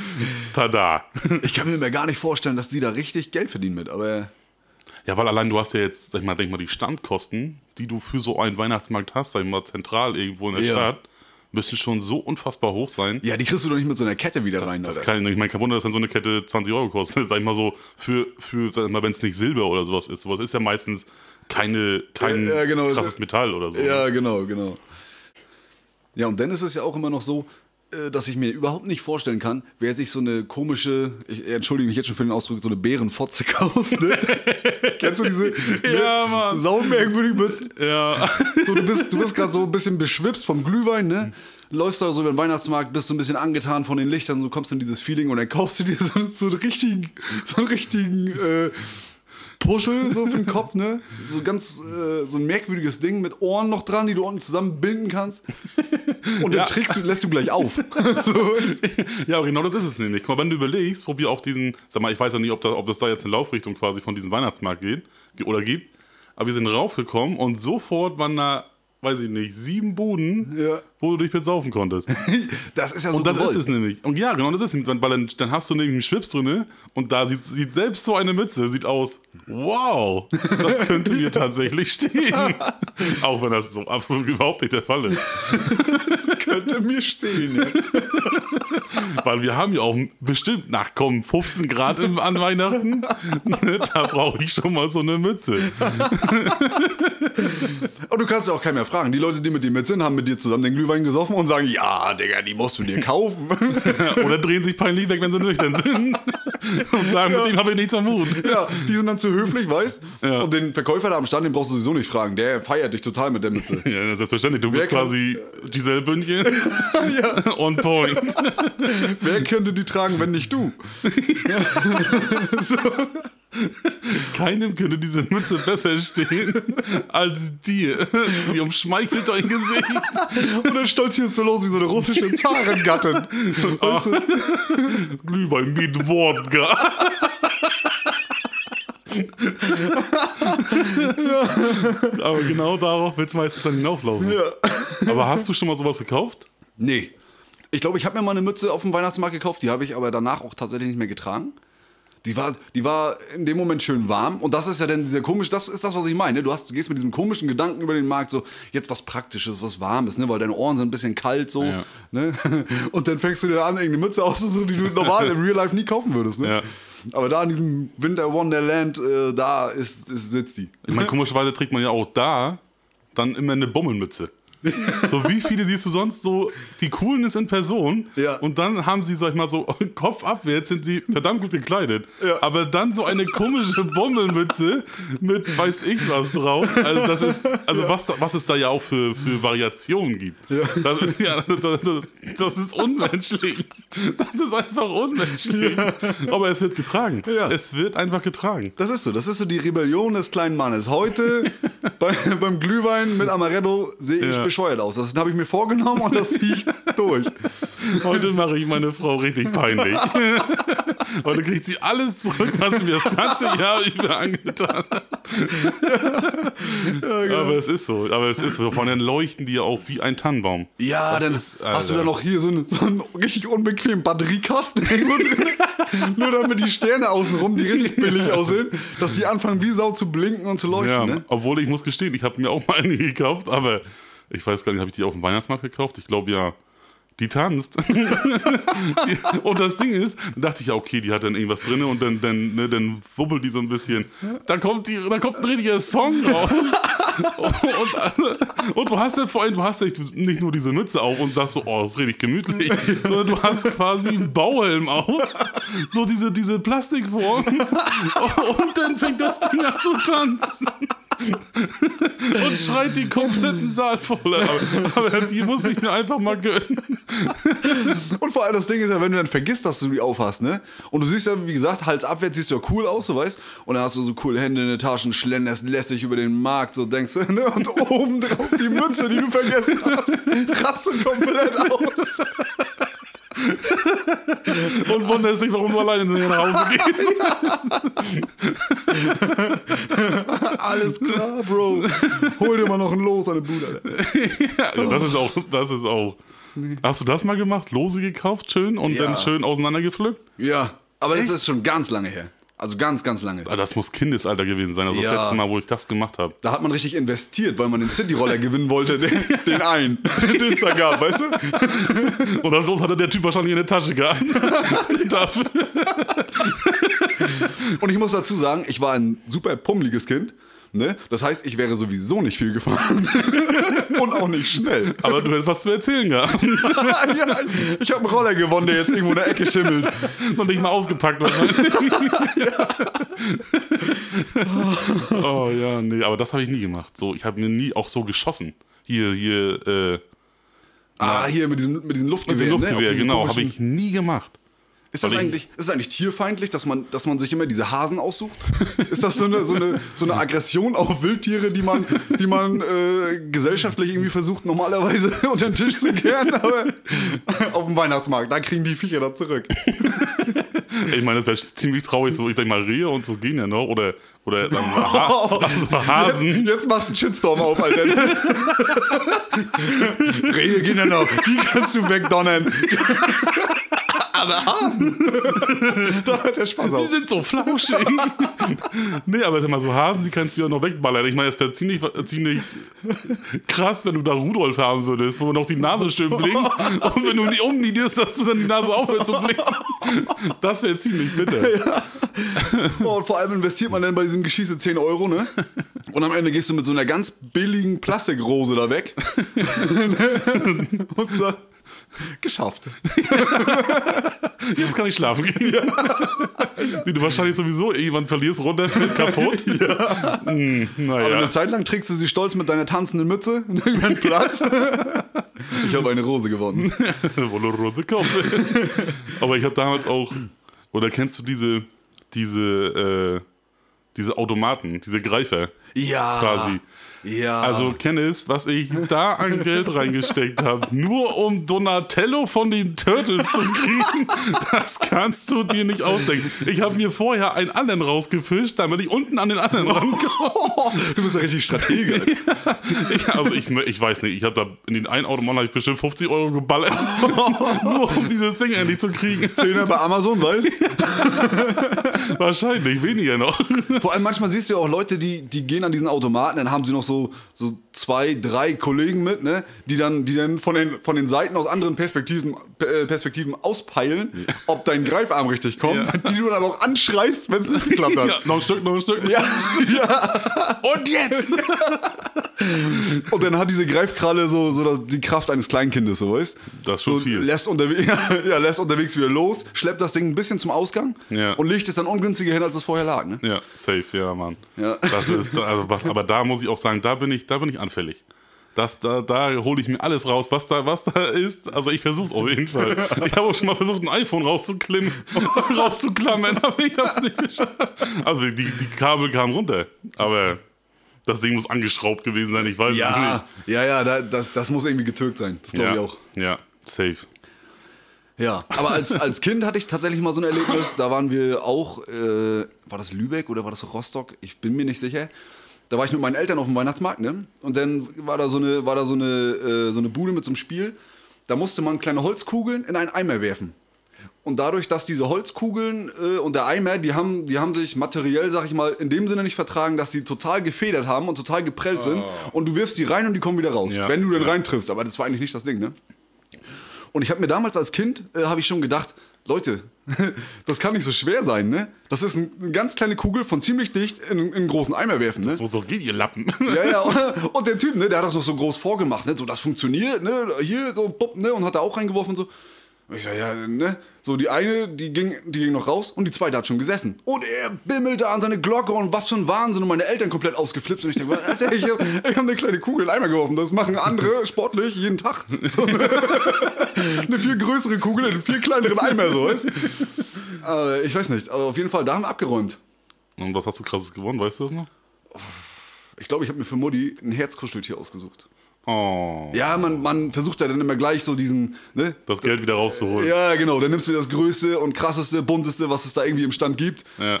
Tada. Ich kann mir gar nicht vorstellen, dass die da richtig Geld verdienen mit, aber. Ja, weil allein du hast ja jetzt, sag ich mal, denk mal, die Standkosten, die du für so einen Weihnachtsmarkt hast, sag ich mal, zentral irgendwo in der Ja. Stadt, müssen schon so unfassbar hoch sein. Ja, die kriegst du doch nicht mit so einer Kette wieder rein, Das Alter. kann, ich meine, kein Wunder, dass dann so eine Kette 20 Euro kostet. Sag ich mal so, für, für ich wenn es nicht Silber oder sowas ist. Sowas ist ja meistens keine, kein Ja, ja, genau, krasses ist- Metall oder so. Ja, genau, genau. Ja, und dann ist es ja auch immer noch so, dass ich mir überhaupt nicht vorstellen kann, wer sich so eine komische, ich entschuldige mich jetzt schon für den Ausdruck, so eine Bärenfotze kauft. Ne? Kennst du diese Ja, ne, Mann. saumerkwürdigen Mützen? Ja. So, du bist, du bist gerade so ein bisschen beschwipst vom Glühwein, ne? Läufst da so über den Weihnachtsmarkt, bist so ein bisschen angetan von den Lichtern, so kommst du in dieses Feeling und dann kaufst du dir so, so einen richtigen, so einen richtigen äh, Puschel so für den Kopf, ne? So ganz, äh, so ein merkwürdiges Ding mit Ohren noch dran, die du unten zusammenbinden kannst. Und den Ja. trägst du, lässt du gleich auf. so ja, genau das ist es nämlich. Guck mal, wenn du überlegst, wir auf diesen, sag mal, ich weiß ja nicht, ob, da, ob das da jetzt eine Laufrichtung quasi von diesem Weihnachtsmarkt geht ge- oder gibt, aber wir sind raufgekommen und sofort waren da, weiß ich nicht, sieben Buden, Ja. wo du dich mit saufen konntest. das ist ja so Und das gewollt. ist es nämlich. Und ja, genau, das ist es. Weil dann, dann hast du nämlich einen Schwips drin und da sieht, sieht selbst so eine Mütze, sieht aus, wow, das könnte mir tatsächlich stehen. Auch wenn das so absolut überhaupt nicht der Fall ist. könnte mir stehen. Ja. Weil wir haben ja auch bestimmt, na komm, 15 Grad im, an Weihnachten. da brauche ich schon mal so eine Mütze. Und du kannst ja auch keinen mehr fragen. Die Leute, die mit dir mit sind, haben mit dir zusammen den Glühwein gesoffen und sagen, ja, Digga, die musst du dir kaufen. Oder drehen sich peinlich weg, wenn sie nüchtern sind. Und sagen, mit dem habe ich nichts am Hut. ja, die sind dann zu höflich, weißt? Ja. Und den Verkäufer da am Stand, den brauchst du sowieso nicht fragen. Der feiert dich total mit der Mütze. Ja, selbstverständlich. Du Wer bist kann- quasi Giselle Bündchen. ja. On point. Wer könnte die tragen, wenn nicht du? Keinem könnte diese Mütze besser stehen als dir. Die umschmeichelt dein Gesicht. Und dann stolzierst du los wie so eine russische Zarengattin. Weißt du? Glühwein mit Wodka. Aber genau darauf wird es meistens dann hinauslaufen. Aber hast du schon mal sowas gekauft? Nee. Ich glaube, ich habe mir mal eine Mütze auf dem Weihnachtsmarkt gekauft, die habe ich aber danach auch tatsächlich nicht mehr getragen. Die war, die war in dem Moment schön warm und das ist ja dann dieser komische, das ist das, was ich meine. Du, hast, du gehst mit diesem komischen Gedanken über den Markt, so jetzt was Praktisches, was Warmes, ne? weil deine Ohren sind ein bisschen kalt so. Ja. Ne? Und dann fängst du dir an, irgendeine Mütze auszusuchen, die du normal im Real Life nie kaufen würdest. Ne? Ja. Aber da in diesem Winter Wonderland, äh, da ist, ist, sitzt die. Ich meine, komischerweise trägt man ja auch da dann immer eine Bommelmütze. So wie viele siehst du sonst so die Coolness in Person Ja. und dann haben sie, sag ich mal, so Kopf abwärts sind sie verdammt gut gekleidet. Ja. Aber dann so eine komische Bommelmütze mit weiß ich was drauf. Also das ist, also was, da- was es da ja auch für, für Variationen gibt. Das, ist, ja, das, das ist unmenschlich. Das ist einfach unmenschlich. Aber es wird getragen. Ja. Es wird einfach getragen. Das ist so, das ist so die Rebellion des kleinen Mannes. Heute bei, beim Glühwein mit Amaretto sehe ich Ja. Bescheuert aus. Das habe ich mir vorgenommen und das ziehe ich durch. Heute mache ich meine Frau richtig peinlich. Heute kriegt sie alles zurück, was sie mir das ganze Jahr über angetan hat. genau. Aber es ist so. Aber es ist so. Von dann leuchten die ja auch wie ein Tannenbaum. Ja, Das dann ist, hast du Alter. da noch hier so einen, so einen richtig unbequemen Batteriekasten. Nur damit die Sterne außenrum, die richtig billig aussehen, dass die anfangen wie Sau zu blinken und zu leuchten. Ja, Ne? obwohl ich muss gestehen, ich habe mir auch mal eine gekauft, aber ich weiß gar nicht, habe ich die auf dem Weihnachtsmarkt gekauft? Ich glaube ja. Die tanzt. und das Ding ist, dann dachte ich ja, okay, die hat dann irgendwas drin und dann, dann, ne, dann wubbelt die so ein bisschen. Dann kommt, die, dann kommt ein richtiger Song raus. und, und du hast ja vor allem, du hast ja nicht nur diese Mütze auf und sagst so, oh, das ist richtig gemütlich, sondern du hast quasi einen Bauhelm auf. So diese, diese Plastikform. Und dann fängt das Ding an zu tanzen und schreit die kompletten Saal voll. Aber, die muss ich mir einfach mal gönnen. Und vor allem das Ding ist ja, wenn du dann vergisst, dass du die aufhast, ne? Und du siehst ja, wie gesagt, Hals abwärts siehst du ja cool aus, so weißt Und dann hast du so coole Hände in den Taschen, schlenderst lässig über den Markt, so denkst du, ne? Und oben drauf die Mütze, die du vergessen hast, rastet komplett aus. Und wunderst dich, warum du alleine nach Hause gehst. Alles klar, Bro. Hol dir mal noch ein Los den Bruder. Ja, das ist auch, das ist auch. Hast du das mal gemacht? Lose gekauft, schön und Ja. dann schön auseinandergepflückt? Ja, aber das ist schon ganz lange her. Also ganz, ganz lange. Ah, Das muss Kindesalter gewesen sein. Also Ja. das letzte Mal, wo ich das gemacht habe. Da hat man richtig investiert, weil man den City-Roller gewinnen wollte, den, den einen, den es da gab, weißt du? Und das Los hatte der Typ wahrscheinlich in der Tasche gehabt. Und ich muss dazu sagen, ich war ein super pummeliges Kind. Ne? Das heißt, ich wäre sowieso nicht viel gefahren. Und auch nicht schnell. Aber du hättest was zu erzählen gehabt. ja, ich habe einen Roller gewonnen, der jetzt irgendwo in der Ecke schimmelt. Noch nicht mal ausgepackt wahrscheinlich. oh ja, nee, aber das habe ich nie gemacht. So, ich habe mir nie auch so geschossen. Hier, hier, äh, Ah, hier mit diesem, mit diesem mit Luftgewehr. dem ne? Auf Luftgewehr, diese genau, habe ich nie gemacht. Ist das, eigentlich, ist das eigentlich tierfeindlich, dass man, dass man sich immer diese Hasen aussucht? Ist das so eine, so eine, so eine Aggression auf Wildtiere, die man, die man äh, gesellschaftlich irgendwie versucht, normalerweise unter den Tisch zu kehren? Aber auf dem Weihnachtsmarkt, da kriegen die Viecher da zurück. Ich meine, das wäre ziemlich traurig, so ich denke mal, Rehe und so gehen ja noch. Oder, oder sagen wir, ha also Hasen. Jetzt, jetzt machst du einen Shitstorm auf, Alter. Rehe gehen ja noch, die kannst du wegdonnern. Aber Hasen. da hört der Spaß Die auf. sind so flauschig. nee, aber sag mal, so Hasen, die kannst du ja noch wegballern. Ich meine, es wäre ziemlich, ziemlich krass, wenn du da Rudolf haben würdest, wo noch die Nase schön blinkt. Und wenn du die umniedest, dass du dann die Nase aufhört zu blinken. Das wäre ziemlich bitter. Oh, und vor allem investiert man dann bei diesem Geschieße 10 Euro, ne? Und am Ende gehst du mit so einer ganz billigen Plastikrose da weg. und so, geschafft. Jetzt kann ich schlafen gehen. Die du wahrscheinlich sowieso irgendwann verlierst, runterfällt, kaputt. Ja. Hm, Aber naja. eine Zeit lang trägst du sie stolz mit deiner tanzenden Mütze in irgendeinen Platz. ich habe eine Rose gewonnen. Rote Kopf. Aber ich habe damals auch, oder kennst du diese, diese, äh, diese Automaten, diese Greifer Ja. quasi? Ja. Also Kennis, was ich da an Geld reingesteckt habe, nur um Donatello von den Turtles zu kriegen, das kannst du dir nicht ausdenken. Ich habe mir vorher einen anderen rausgefischt, damit ich unten an den anderen rankomme. du bist ja richtig Stratege. Ich, also ich, ich weiß nicht, ich habe da in den einen Automaten ich bestimmt 50 Euro geballert, nur um dieses Ding endlich zu kriegen. Zehner bei Amazon, weißt Wahrscheinlich, weniger noch. Vor allem manchmal siehst du ja auch Leute, die, die gehen an diesen Automaten, dann haben sie noch so, so zwei, drei Kollegen mit, ne? Die dann, die dann von, den, von den Seiten aus anderen Perspektiven, äh, Perspektiven auspeilen, ob dein Greifarm richtig kommt, Ja. die du dann auch anschreist, wenn es nicht geklappt hat. Ja, noch ein Stück, noch ein Stück. Ja, ja. Und jetzt! Und dann hat diese Greifkralle so, so die Kraft eines Kleinkindes, so weißt Das ist schon so, viel. Lässt, unterwe ja, lässt unterwegs wieder los, schleppt das Ding ein bisschen zum Ausgang Ja. und legt es dann ungünstiger hin, als es vorher lag. Ne? Ja, safe, ja, Mann. Ja. Das ist, also was, aber da muss ich auch sagen, da bin ich, da bin ich anfällig. Das, da da hole ich mir alles raus, was da, was da ist. Also ich versuch's auf jeden Fall. Ich habe auch schon mal versucht, ein iPhone rauszuklimmen, rauszuklammern, aber ich hab's nicht geschafft. Also die, die Kabel kamen runter, aber das Ding muss angeschraubt gewesen sein, ich weiß es Ja, ja, ja, da, das, das muss irgendwie getürkt sein. Das nicht. glaube Ja, ich auch. ja, safe. Ja, aber als, als Kind hatte ich tatsächlich mal so ein Erlebnis. Da waren wir auch, äh, war das Lübeck oder war das Rostock? Ich bin mir nicht sicher. Da war ich mit meinen Eltern auf dem Weihnachtsmarkt, ne? Und dann war da so eine, war da so eine, äh, so eine Bude mit so einem Spiel. Da musste man kleine Holzkugeln in einen Eimer werfen. Und dadurch, dass diese Holzkugeln äh, und der Eimer, die haben, die haben sich materiell, sag ich mal, in dem Sinne nicht vertragen, dass sie total gefedert haben und total geprellt sind. Und du wirfst die rein und die kommen wieder raus, Ja, wenn du dann ja. reintriffst. Aber das war eigentlich nicht das Ding, ne? Und ich habe mir damals als Kind, äh, habe ich schon gedacht, Leute, das kann nicht so schwer sein, ne? Das ist ein, eine ganz kleine Kugel von ziemlich dicht in, in einen großen Eimer werfen, ne? So, so geht ihr Lappen. Ja, ja, und, und der Typ, ne, der hat das noch so groß vorgemacht, ne? So, das funktioniert, ne? Hier, so, bupp, ne? Und hat da auch reingeworfen und so. Und ich sag, ja, ne? So, die eine, die ging, die ging noch raus und die zweite hat schon gesessen. Und er bimmelte an seine Glocke und was für ein Wahnsinn. Und meine Eltern komplett ausgeflippt. Und ich denke, Alter, ich habe hab eine kleine Kugel in den Eimer geworfen. Das machen andere sportlich jeden Tag. So, eine viel größere Kugel in einen viel kleineren Eimer, so, weißt äh, Ich weiß nicht, aber auf jeden Fall, da haben wir abgeräumt. Und was hast du krasses gewonnen, weißt du das noch? Ich glaube, ich habe mir für Mutti ein Herzkuscheltier ausgesucht. Oh, Ja, man, man versucht ja dann immer gleich so diesen, ne? das Geld wieder rauszuholen. Ja, genau. Dann nimmst du das größte und krasseste, bunteste, was es da irgendwie im Stand gibt. Ja.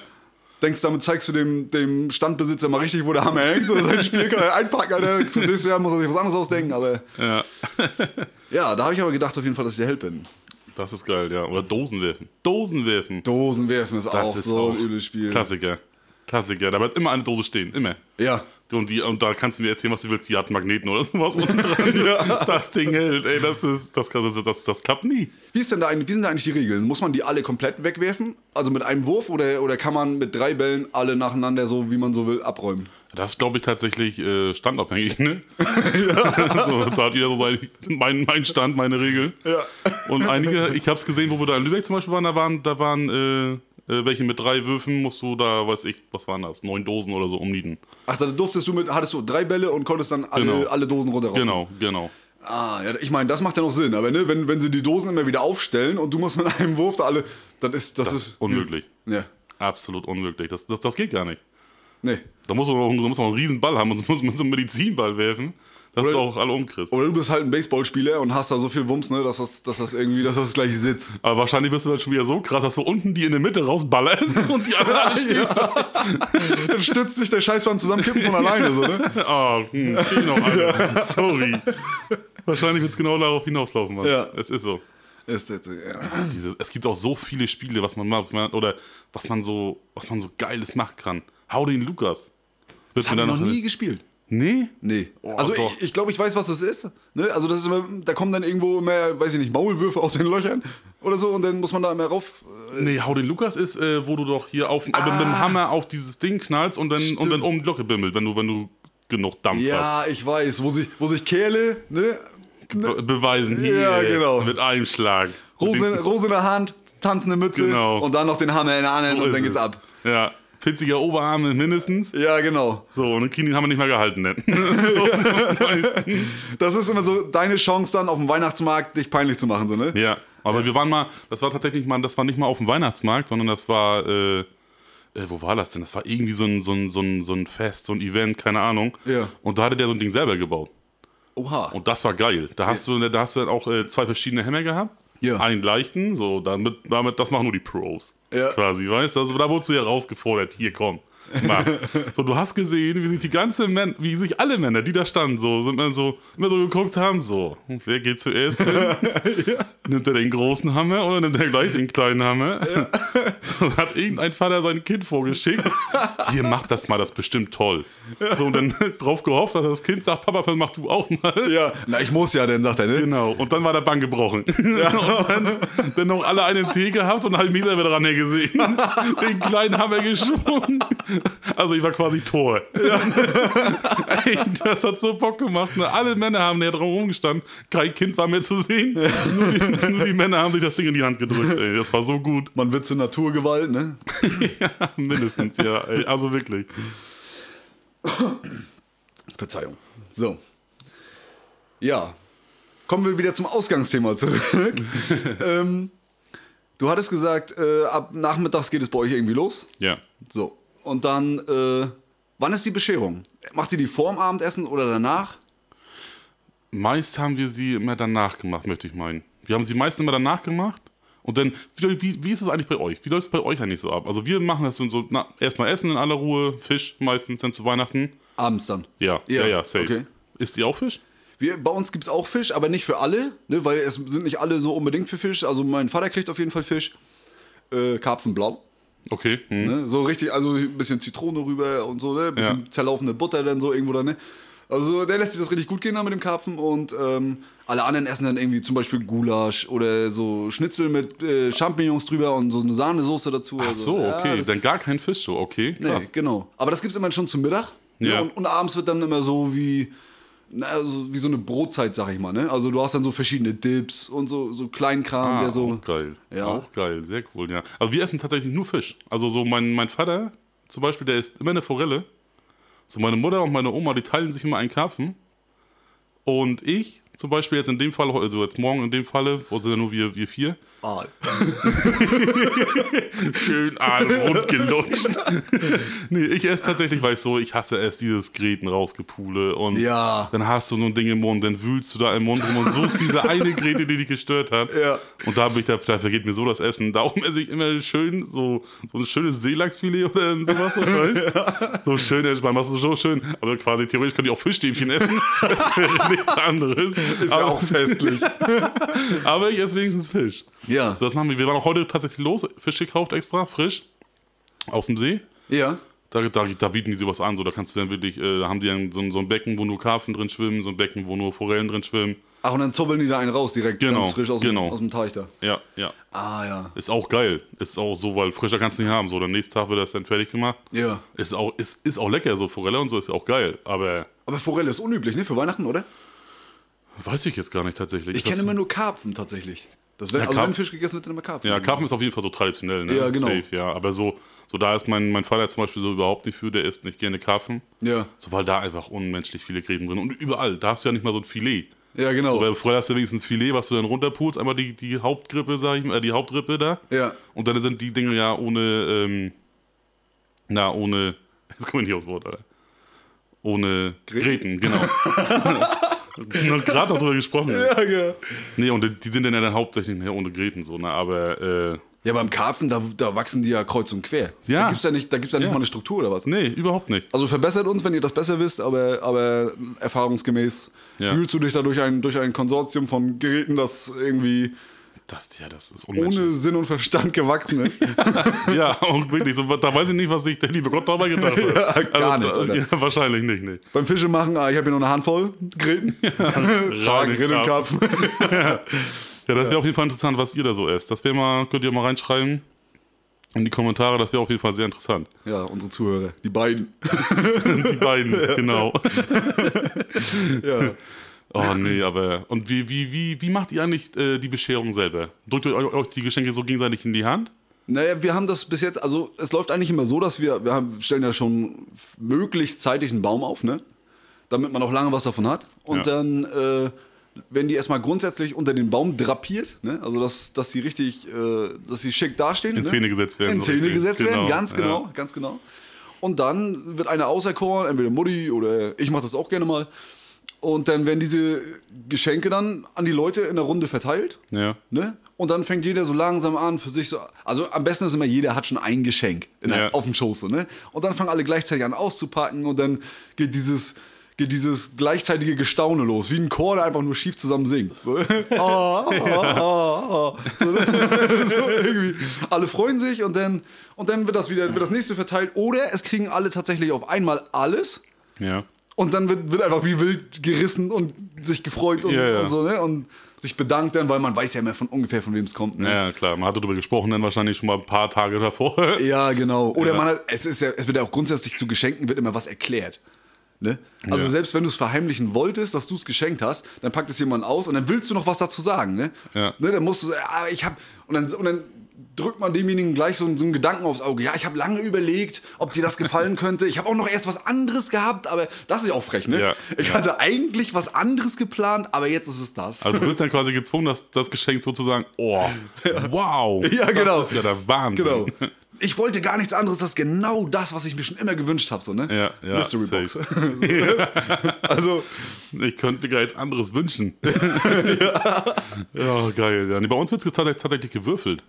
Denkst, damit zeigst du dem, dem Standbesitzer mal richtig, wo der Hammer hängt. So sein Spiel kann er einpacken, Alter. Für nächstes Jahr muss er sich was anderes ausdenken. Aber ja. ja, da habe ich aber gedacht auf jeden Fall, dass ich der Held bin. Das ist geil, ja. Oder Dosen werfen. Dosen werfen. Dosen werfen ist Das auch ist so auch ein übles Spiel. Klassiker. Klassiker. Da bleibt immer eine Dose stehen. Immer. Ja. Und, die, und da kannst du mir erzählen, was du willst. Die hat Magneten oder sowas unten dran. Das Ding hält. Ey, das, ist, das, das, das, das klappt nie. Wie, ist denn da wie sind da eigentlich die Regeln? Muss man die alle komplett wegwerfen? Also mit einem Wurf oder, oder kann man mit drei Bällen alle nacheinander, so wie man so will, abräumen? Das ist, glaube ich, tatsächlich äh, standabhängig, ne? so, da hat jeder so sein, mein, mein Stand, meine Regel. Ja. Und einige, ich habe es gesehen, wo wir da in Lübeck zum Beispiel waren, da waren, da waren äh, äh, welche mit drei Würfen, musst du da, weiß ich, was waren das, neun Dosen oder so umnieten. Ach, da durftest du mit, hattest du drei Bälle und konntest dann alle, Genau. alle Dosen runterraufen. Genau, genau. Ah, ja, ich meine, das macht ja noch Sinn. Aber ne, wenn, wenn sie die Dosen immer wieder aufstellen und du musst mit einem Wurf da alle, dann ist das, ist Unmöglich. Ja, Absolut unmöglich. Das, das, das geht gar nicht. nee. Da muss man, auch- da muss man einen riesen Ball haben und muss man so einen Medizinball werfen, dass Oder- du auch alle umkriegst. Oder du bist halt ein Baseballspieler und hast da so viel Wumms, ne, dass das, dass das irgendwie, dass das gleich sitzt. Aber wahrscheinlich bist du dann schon wieder so krass, dass du unten die in der Mitte rausballerst und die anderen alle stehen. Dann stützt sich der Scheiß beim Zusammenkippen von alleine, so, ne? Ah, hm, steh noch alle. Sorry. Wahrscheinlich wird es genau darauf hinauslaufen, Mann. Ja. Es ist so. Ist das, ja. Diese, es gibt auch so viele Spiele, was man macht, oder was man so, was man so Geiles machen kann. Hau den Lukas. Das haben wir noch nie gespielt. Nee? Nee. Oh, also doch. ich, ich glaube, ich weiß, was das ist. Ne? Also das ist immer, da kommen dann irgendwo immer, weiß ich nicht, Maulwürfe aus den Löchern oder so und dann muss man da immer rauf. äh, Nee, Hau den Lukas ist, äh, wo du doch hier auf, aber mit dem Hammer auf dieses Ding knallst und dann, und dann um die Glocke bimmelt, wenn du, wenn du genug Dampf hast. Ja, ich weiß, wo sich, wo sich Kerle, ne? Be beweisen hier Ja, genau. mit einem Schlag. Rose, Rose in der Hand, tanzende Mütze Genau. und dann noch den Hammer in der anderen So und dann geht's es. ab. Ja, 40er Oberarme mindestens. Ja, genau. So, und den Kini haben wir nicht mehr gehalten. Ne? Das ist immer so deine Chance dann auf dem Weihnachtsmarkt, dich peinlich zu machen, so, ne? ja, aber wir waren mal, das war tatsächlich mal, das war nicht mal auf dem Weihnachtsmarkt, sondern das war, äh, äh, wo war das denn? Das war irgendwie so ein, so, ein, so, ein, so ein Fest, so ein Event, keine Ahnung. Ja. Und da hatte der so ein Ding selber gebaut. Oha. Und das war geil. Da hast du, da hast du dann auch äh, zwei verschiedene Hämmer gehabt. Ja. Einen leichten, so, damit, damit, das machen nur die Pros. Ja. Quasi, weißt du? Also da wurdest du ja rausgefordert, hier komm. Mach. so, du hast gesehen, wie sich die ganze Männer, wie sich alle Männer, die da standen, so, sind immer so, immer so geguckt haben, so, wer geht zuerst hin? Nimmt er den großen Hammer oder nimmt er gleich den kleinen Hammer? So hat irgendein Vater sein Kind vorgeschickt. Hier, mach das mal, das ist bestimmt toll. So, und dann drauf gehofft, dass das Kind sagt, Papa, mach du auch mal. Ja, na, ich muss ja, dann sagt er, ne? Genau, und dann war der Bank gebrochen. und dann, dann noch alle einen Tee gehabt und einen halben Meter wieder dran gesehen. Den kleinen Hammer geschwungen. Also ich war quasi Tor. Ey, das hat so Bock gemacht. Ne? Alle Männer haben näher drum rumgestanden. Kein Kind war mehr zu sehen. Nur die, nur die Männer haben sich das Ding in die Hand gedrückt. Ey. Das war so gut. Man wird zur Naturgewalt, ne? ja, mindestens, ja. Ey. Also wirklich. Verzeihung. So. Ja. Kommen wir wieder zum Ausgangsthema zurück. ähm, du hattest gesagt, äh, ab nachmittags geht es bei euch irgendwie los. Ja. So. Und dann, äh, wann ist die Bescherung? Macht ihr die vorm Abendessen oder danach? Meist haben wir sie immer danach gemacht, möchte ich meinen. Wir haben sie meist immer danach gemacht. Und dann, wie, wie, ist es eigentlich bei euch? Wie läuft es bei euch eigentlich so ab? Also wir machen das so, na, erstmal Essen in aller Ruhe, Fisch meistens dann zu Weihnachten. Abends dann. Ja, ja, ja, safe. okay. Isst ihr auch Fisch? Wir, bei uns gibt es auch Fisch, aber nicht für alle, ne, weil es sind nicht alle so unbedingt für Fisch. Also mein Vater kriegt auf jeden Fall Fisch. Äh, Karpfenblau. Okay. Hm. Ne? So richtig, also ein bisschen Zitrone rüber und so, ne? Ein bisschen Ja. zerlaufende Butter dann so irgendwo da, ne? Also der lässt sich das richtig gut gehen da mit dem Karpfen und ähm, alle anderen essen dann irgendwie zum Beispiel Gulasch oder so Schnitzel mit äh, Champignons drüber und so eine Sahnesoße dazu. Ach also, so, ja, okay. das- dann gar kein Fisch so, okay. Nee, Krass. genau. Aber das gibt's immer schon zum Mittag. ne? Ja. Und, und abends wird dann immer so wie, also wie so eine Brotzeit, sag ich mal. Ne? Also du hast dann so verschiedene Dips und so, so Kleinkram, Ah, der so. auch geil. Ja. Auch geil, sehr cool, ja. Also wir essen tatsächlich nur Fisch. Also so mein, mein Vater zum Beispiel, der isst immer eine Forelle. So meine Mutter und meine Oma, die teilen sich immer einen Karpfen. Und ich zum Beispiel jetzt in dem Fall, also jetzt morgen in dem Falle, wo sind ja nur wir, wir vier, Ah, schön Arm rund gelutscht. nee, ich esse tatsächlich, weil ich so, ich hasse es, dieses Gräten rausgepule und Ja. dann hast du so ein Ding im Mund, dann wühlst du da im Mund rum und so ist diese eine Grete, die dich gestört hat. Ja. Und da, bin ich, da, da vergeht mir so das Essen. Darum esse ich immer schön so, so ein schönes Seelachsfilet oder sowas. weißt? So schön entspannt, machst du so schön. Also quasi theoretisch könnte ich auch Fischstäbchen essen. Das wäre nichts anderes. ist ja aber, auch festlich. aber ich esse wenigstens Fisch. Ja. So, das machen wir. Wir waren auch heute tatsächlich los, Fisch gekauft extra, frisch, aus dem See. Ja. Da, da, da bieten die sowas an, so da kannst du dann wirklich, äh, da haben die dann so, ein- so ein Becken, wo nur Karpfen drin schwimmen, so ein Becken, wo nur Forellen drin schwimmen. Ach, und dann zubbeln die da einen raus, direkt Genau, ganz frisch aus, dem- genau. aus dem Teich da. Ja, ja. Ah, ja. Ist auch geil. Ist auch so, weil frischer kannst du nicht haben. So, am nächsten Tag wird das dann fertig gemacht. Ja. Ist auch, ist, ist auch lecker, so Forelle und so ist ja auch geil. Aber Aber Forelle ist unüblich, ne? Für Weihnachten, oder? weiß ich jetzt gar nicht tatsächlich. Ich kenne immer nur Karpfen tatsächlich. Das wär, Ja, also wenn Fisch gegessen wird, dann immer Karpfen. Ja, Karpfen ist auf jeden Fall so traditionell, ne? Ja, genau. Safe, ja. Aber so, so da ist mein, mein Vater zum Beispiel so überhaupt nicht für, der isst nicht gerne Karpfen. Ja. So, weil da einfach unmenschlich viele Gräten drin. Und überall, da hast du ja nicht mal so ein Filet. Ja, genau. So, weil vorher hast du wenigstens ein Filet, was du dann runterpulst, einmal die, die Hauptgrippe, sag ich mal, äh, die Hauptrippe da. Ja. Und dann sind die Dinge ja ohne, ähm, na, ohne, jetzt komme ich nicht aufs Wort, Alter. Ohne Gräten, genau. Gerade noch drüber gesprochen. Ja, ja. Nee, und die- die sind dann ja dann hauptsächlich nachher ohne Gräten so, ne, aber, äh, Ja, beim Karpfen, da, da wachsen die ja kreuz und quer. Ja. Da gibt's ja nicht, da gibt's ja nicht Ja. mal eine Struktur oder was. nee, überhaupt nicht. Also verbessert uns, wenn ihr das besser wisst, aber, aber erfahrungsgemäß Ja. wühlst du dich da durch ein, durch ein Konsortium von Geräten, das irgendwie Das, ja, das ist ohne Sinn und Verstand gewachsen ist. Ja, und wirklich, so, da weiß ich nicht, was sich der liebe Gott dabei gedacht hat. Also, Ja, gar nichts, da, Alter. ja, wahrscheinlich nicht, nee. Beim Fische machen, ah, ich habe hier noch eine Handvoll Grillen. Zagen, Rein Grill im in Kopf. Ja, das wäre auf jeden Fall interessant, was ihr da so esst. Das wäre mal, könnt ihr mal reinschreiben in die Kommentare, das wäre auf jeden Fall sehr interessant. Ja, unsere Zuhörer, die beiden. Die beiden, genau. Ja. Oh nee, aber. Und wie, wie, wie, wie macht ihr eigentlich äh, die Bescherung selber? Drückt ihr euch die Geschenke so gegenseitig in die Hand? Naja, wir haben das bis jetzt, also es läuft eigentlich immer so, dass wir, wir haben, stellen ja schon möglichst zeitig einen Baum auf, ne? Damit man auch lange was davon hat. Und Ja. dann äh, werden die erstmal grundsätzlich unter den Baum drapiert, ne? Also dass, dass die richtig, äh, dass sie schick dastehen. In ne? Szene gesetzt werden. In so Szene richtig. gesetzt werden, Genau, ganz ja. genau, ganz genau. Und dann wird einer auserkoren, entweder Mutti oder ich mache das auch gerne mal. Und dann werden diese Geschenke dann an die Leute in der Runde verteilt. Ja. Ne? Und dann fängt jeder so langsam an für sich so. Also am besten ist immer, jeder hat schon ein Geschenk in der, Ja. auf dem Schoß. So, ne? Und dann fangen alle gleichzeitig an auszupacken und dann geht dieses, geht dieses gleichzeitige Gestaune los, wie ein Chor, der einfach nur schief zusammen singt. So, ah, ah, ah, ah. So, so irgendwie. Alle freuen sich und dann, und dann wird das wieder wird das nächste verteilt. Oder es kriegen alle tatsächlich auf einmal alles. Ja. Und dann wird, wird einfach wie wild gerissen und sich gefreut und, Ja, ja. und so, ne? Und sich bedankt dann, weil man weiß ja immer von ungefähr, von wem es kommt. Ne? Ja, klar. Man hatte darüber gesprochen, dann wahrscheinlich schon mal ein paar Tage davor. Ja, genau. Oder Ja. man hat, es ist ja, es wird ja auch grundsätzlich zu Geschenken wird immer was erklärt. Ne? Also Ja. selbst wenn du es verheimlichen wolltest, dass du es geschenkt hast, dann packt es jemand aus und dann willst du noch was dazu sagen, ne? Ja. ne dann musst du, ah, ich hab und dann und dann drückt man demjenigen gleich so, einen- so einen Gedanken aufs Auge. Ja, ich habe lange überlegt, ob dir das gefallen könnte. Ich habe auch noch erst was anderes gehabt, aber das ist ja auch frech, ne? Ja, Ich ja. hatte eigentlich was anderes geplant, aber jetzt ist es das. Also du bist dann quasi gezwungen, das, das Geschenk sozusagen, oh, wow. Ja, genau. Das ist ja der Wahnsinn. Genau. Ich wollte gar nichts anderes, das ist genau das, was ich mir schon immer gewünscht habe, so, ne? Ja, ja, Mystery safe. Box. also, Ich könnte mir gar nichts anderes wünschen. ja. geil. Ja. Bei uns wird es tatsächlich gewürfelt.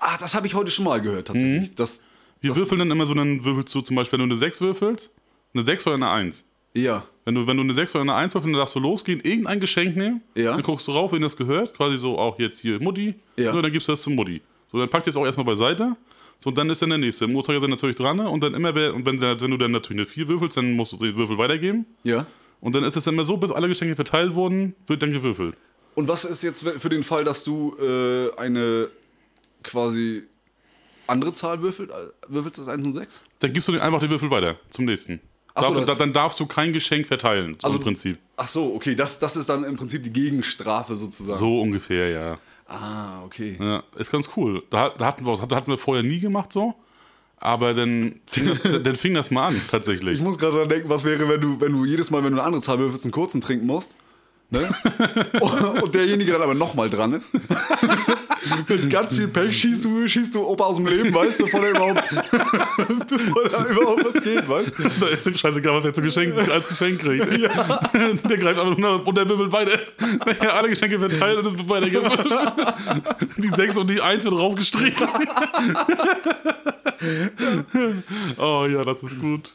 Ah, das habe ich heute schon mal gehört, tatsächlich. Das, Wir würfeln dann immer so, dann würfelst du zum Beispiel, wenn du eine 6 würfelst, eine 6 oder eine 1. ja. Wenn du, wenn du eine 6 oder eine 1 würfelst, dann darfst du losgehen, irgendein Geschenk nehmen, Ja. dann guckst du rauf, wen das gehört, quasi so auch jetzt hier Mutti, Ja. so, dann gibst du das zu Mutti. So, dann packt ihr es auch erstmal beiseite, so, und dann ist dann der nächste. Im Uhrzeigersinn natürlich dran, ne? und dann immer, und wenn, wenn du dann natürlich eine 4 würfelst, dann musst du den Würfel weitergeben, Ja. und dann ist es immer so, bis alle Geschenke verteilt wurden, wird dann gewürfelt. Und was ist jetzt für den Fall, dass du äh, eine quasi andere Zahl würfelt, würfelst das 1 und 6? Dann gibst du den einfach den Würfel weiter zum nächsten. Ach so, darfst du, da- dann darfst du kein Geschenk verteilen, so Also- im Prinzip. Ach so, okay, das, das ist dann im Prinzip die Gegenstrafe sozusagen. So ungefähr, ja. Ah, okay. Ja, ist ganz cool. Da, da hatten wir das hatten wir vorher nie gemacht so. Aber dann fing, das, dann fing das mal an, tatsächlich. Ich muss gerade dran denken, was wäre, wenn du, wenn du jedes Mal, wenn du eine andere Zahl würfelst, einen kurzen trinken musst. Ne? und derjenige dann aber nochmal dran ist. Mit ganz viel Pech schießt du, schießt du Opa aus dem Leben, weißt bevor der überhaupt, bevor da überhaupt was geht, weißt Da ist dem scheißegal, was er zu Geschenk, als Geschenk kriegt. Der greift einfach nur und der wirbelt weiter. Ja, alle Geschenke verteilt und es wird weitergewürfelt. Die 6 und die 1 wird rausgestrichen. Oh ja, das ist gut.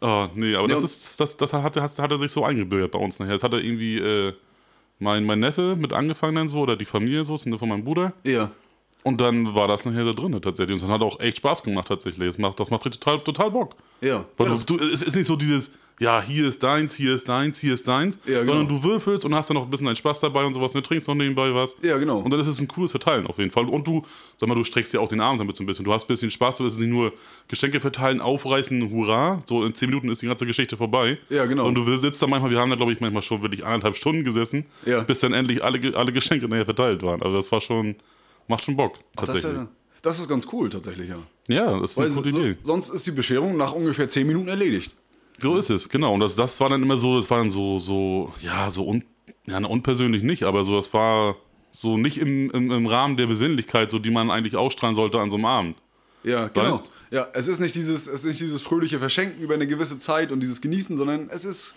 Oh, nee, aber Ja, das ist, das, das hat, hat, hat er sich so eingebürgert bei uns nachher. Das hat er irgendwie, äh, mein, mein Neffe mit angefangen dann so, oder die Familie so, das ist von meinem Bruder. Ja. Und dann war das nachher da drin tatsächlich. Und es hat auch echt Spaß gemacht tatsächlich. Das macht, das macht total, total Bock. Ja. Weil ja, du, du, es ist nicht so dieses, ja, hier ist deins, hier ist deins, hier ist deins, Ja, genau. sondern du würfelst und hast dann noch ein bisschen deinen Spaß dabei und sowas. Und du trinkst noch nebenbei was. Ja, genau. Und dann ist es ein cooles Verteilen auf jeden Fall. Und du, sag mal, du streckst dir auch den Arm damit so ein bisschen. Du hast ein bisschen Spaß, du ist nicht nur Geschenke verteilen, aufreißen, hurra. So in 10 Minuten ist die ganze Geschichte vorbei. Ja, genau. Und du sitzt da manchmal, wir haben da, glaube ich, manchmal schon wirklich eineinhalb Stunden gesessen, Ja. bis dann endlich alle, alle Geschenke nachher verteilt waren. Also das war schon, macht schon Bock. Ach, das, Tatsächlich. das ist ganz cool, tatsächlich, ja. ja, das ist Weil eine gute so, Idee. sonst ist die Bescherung nach ungefähr 10 Minuten erledigt. So ist es, genau. Und das, das war dann immer so, das war dann so, so, ja, so un, ja, na, unpersönlich nicht, aber so, das war so nicht im, im, im Rahmen der Besinnlichkeit, so die man eigentlich ausstrahlen sollte an so einem Abend. Ja, genau. Weißt? Ja, es ist nicht dieses, es ist nicht dieses fröhliche Verschenken über eine gewisse Zeit und dieses Genießen, sondern es ist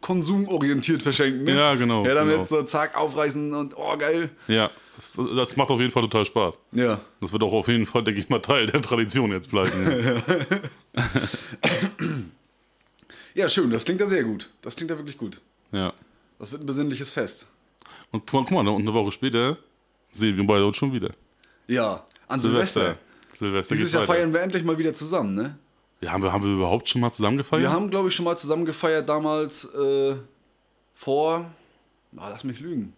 konsumorientiert verschenken. Ne? Ja, genau, Ja, damit genau. so zack aufreißen und oh geil. Ja, das, das macht auf jeden Fall total Spaß. Ja. Das wird auch auf jeden Fall, denke ich mal, Teil der Tradition jetzt bleiben. Ja, schön, das klingt ja sehr gut. Das klingt ja wirklich gut. ja. Das wird ein besinnliches Fest. Und guck mal, und eine Woche später sehen wir beide uns schon wieder. Ja, an Silvester. Silvester. Silvester Dieses Jahr weiter. feiern wir endlich mal wieder zusammen, ne? Ja, haben wir, haben wir überhaupt schon mal zusammen gefeiert? Wir haben, glaube ich, schon mal zusammen gefeiert damals äh, vor, ah, lass mich lügen,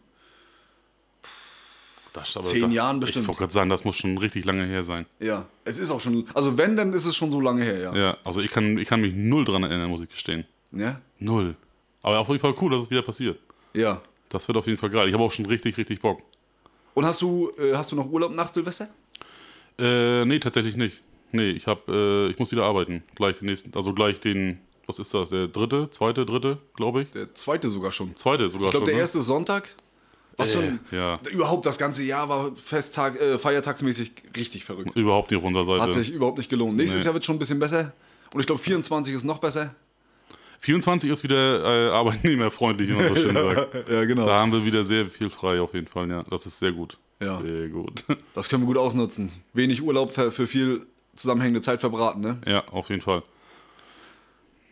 das ist aber, zehn das, Jahren bestimmt. Ich wollte gerade sagen, das muss schon richtig lange her sein. Ja, es ist auch schon, also wenn, dann ist es schon so lange her, ja. Ja, also ich kann, ich kann mich null dran erinnern, muss ich gestehen. Ja? Null. Aber auf jeden Fall cool, dass es wieder passiert. Ja. Das wird auf jeden Fall geil. Ich habe auch schon richtig, richtig Bock. Und hast du, äh, hast du noch Urlaub nach Silvester? Äh, nee, tatsächlich nicht. Nee, ich hab, äh, ich muss wieder arbeiten. Gleich den nächsten, also gleich den, was ist das? Der dritte, zweite, dritte, glaube ich. Der zweite sogar schon. Zweite sogar Ich glaube, schon. der ne? erste Sonntag. Was schon, ja. überhaupt das ganze Jahr war Festtag, äh, feiertagsmäßig richtig verrückt. Überhaupt nicht auf unserer Seite. Hat sich überhaupt nicht gelohnt. Nächstes Nee. Jahr wird schon ein bisschen besser. Und ich glaube, 24 ist noch besser. 24 ist wieder äh, arbeitnehmerfreundlich, wie man so schön sagt. Ja, genau. Da haben wir wieder sehr viel frei auf jeden Fall, ja. Das ist sehr gut. Ja. Sehr gut. Das können wir gut ausnutzen. Wenig Urlaub für, für viel zusammenhängende Zeit verbraten, ne? ja, auf jeden Fall.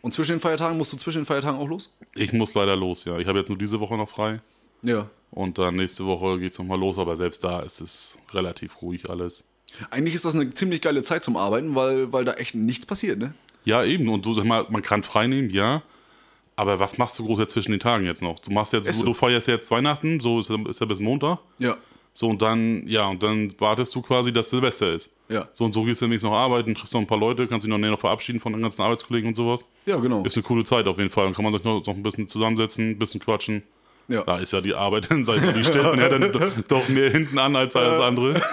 Und zwischen den Feiertagen musst du zwischen den Feiertagen auch los? Ich muss leider los, ja. Ich habe jetzt nur diese Woche noch frei. Ja. Und dann nächste Woche geht's noch nochmal los, aber selbst da ist es relativ ruhig alles. Eigentlich ist das eine ziemlich geile Zeit zum Arbeiten, weil, weil da echt nichts passiert, ne? Ja, eben. Und du sag mal, man kann frei nehmen, ja. Aber was machst du groß jetzt zwischen den Tagen jetzt noch? Du machst jetzt, so. du feierst jetzt Weihnachten, so ist, ist ja bis Montag. Ja. So und dann, ja, und dann wartest du quasi, dass Silvester ist. Ja. So und so gehst du demnächst noch arbeiten, triffst noch ein paar Leute, kannst dich noch näher noch verabschieden von den ganzen Arbeitskollegen und sowas. Ja, genau. Ist eine coole Zeit auf jeden Fall. Dann kann man sich noch, noch ein bisschen zusammensetzen, ein bisschen quatschen. Ja. Da ist ja die Arbeit, dann seid ihr die Städten ja dann doch mehr hinten an als alles andere.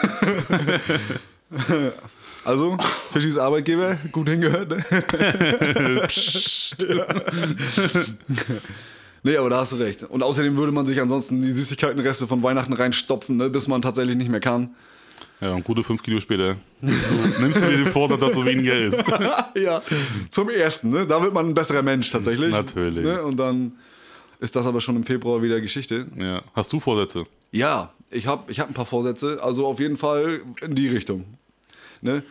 Also, Fischis Arbeitgeber, gut hingehört, ne? nee, aber da hast du recht. Und außerdem würde man sich ansonsten die Süßigkeitenreste von Weihnachten reinstopfen, ne, bis man tatsächlich nicht mehr kann. Ja, und gute fünf Kilo später nimmst du, nimmst du dir den Vorsatz, dass du weniger isst. ja, zum ersten, ne? Da wird man ein besserer Mensch tatsächlich. Natürlich. Ne? Und dann ist das aber schon im Februar wieder Geschichte. Ja. Hast du Vorsätze? Ja, ich habe ich hab ein paar Vorsätze, also auf jeden Fall in die Richtung. Ne?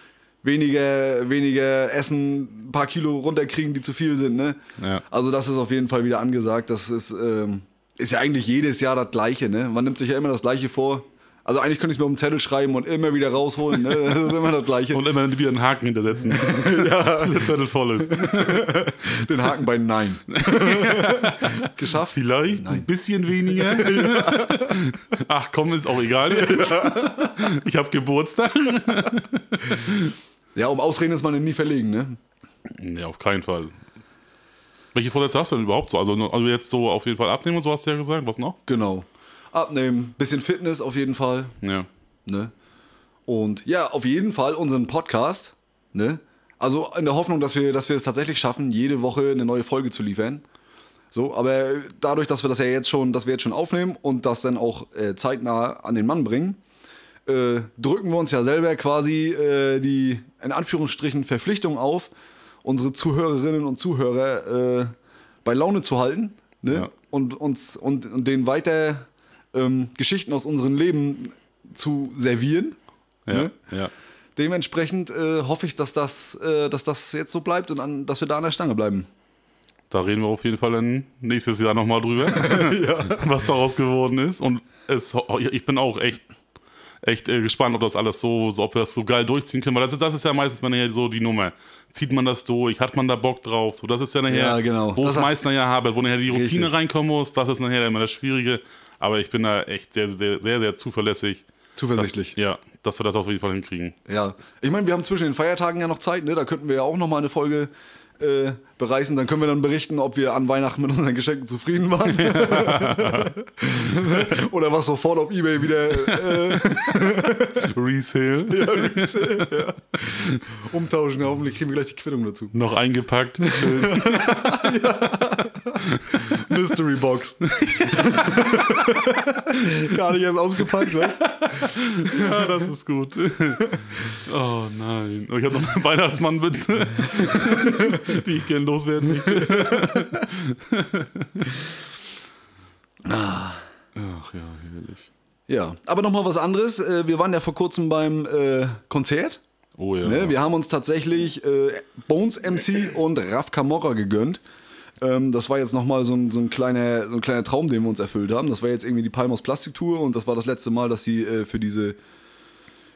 Weniger, weniger essen, ein paar Kilo runterkriegen, die zu viel sind. Ne? Ja. Also das ist auf jeden Fall wieder angesagt. Das ist, ähm, ist ja eigentlich jedes Jahr das Gleiche. Ne? Man nimmt sich ja immer das Gleiche vor. Also eigentlich könnte ich es mir auf den Zettel schreiben und immer wieder rausholen. Ne? Das ist immer das Gleiche. Und immer wieder einen Haken hintersetzen. ja. Der Zettel voll ist. Den Haken bei Nein. Geschafft? Vielleicht ein bisschen weniger. Ach komm, ist auch egal. Ich habe Geburtstag. Ja, um Ausreden ist man nie verlegen. Ne? Ja, auf keinen Fall. Welche Vorsätze hast du denn überhaupt so? Also, also jetzt so auf jeden Fall abnehmen und so hast du ja gesagt. Was noch? Genau. Abnehmen, bisschen Fitness auf jeden Fall. Ja. Ne? Und ja, auf jeden Fall unseren Podcast. Ne? Also in der Hoffnung, dass wir, dass wir es tatsächlich schaffen, jede Woche eine neue Folge zu liefern. So, aber dadurch, dass wir das ja jetzt schon, dass wir jetzt schon aufnehmen und das dann auch äh, zeitnah an den Mann bringen, äh, drücken wir uns ja selber quasi äh, die in Anführungsstrichen Verpflichtung auf, unsere Zuhörerinnen und Zuhörer äh, bei Laune zu halten ne? Ja. und uns und, und denen weiter ähm, Geschichten aus unserem Leben zu servieren. Ja. Ne? ja. Dementsprechend äh, hoffe ich, dass das, äh, dass das jetzt so bleibt und an, dass wir da an der Stange bleiben. Da reden wir auf jeden Fall dann nächstes Jahr nochmal drüber, was daraus geworden ist. Und es, ich bin auch echt, echt äh, gespannt, ob das alles so, so, ob wir das so geil durchziehen können. Weil das ist, das ist ja meistens nachher so die Nummer. Zieht man das durch? Hat man da Bock drauf? So, das ist ja nachher, Ja, genau. wo Das es meist nachher habe, wo nachher die Routine Richtig. reinkommen muss. Das ist nachher immer das Schwierige. Aber ich bin da echt sehr, sehr, sehr, sehr zuverlässig. Zuversichtlich. Ja, dass wir das auf jeden Fall hinkriegen. Ja, ich meine, wir haben zwischen den Feiertagen ja noch Zeit, ne? Da könnten wir ja auch noch mal eine Folge äh, bereisen. Dann können wir dann berichten, ob wir an Weihnachten mit unseren Geschenken zufrieden waren. Oder was sofort auf Ebay wieder äh, Resale. ja, umtauschen. Ja, hoffentlich kriegen wir gleich die Quittung dazu. Noch eingepackt. Schön. Mystery Box. Gar nicht erst ausgepackt, was? Ja, das ist gut. Oh nein. Oh, Ich habe noch eine Weihnachtsmannwitze, die ich gerne loswerden möchte. Ach ja, herrlich. Ja, aber noch mal was anderes. Äh, Wir waren ja vor kurzem beim äh, Konzert. Oh ja. Ne? Wir haben uns tatsächlich äh, Bones MC und Raf Camorra gegönnt. Ähm, das war jetzt nochmal so ein, so, ein kleiner, so ein kleiner Traum, den wir uns erfüllt haben. Das war jetzt irgendwie die Palmos Plastiktour und das war das letzte Mal, dass sie äh, für, diese,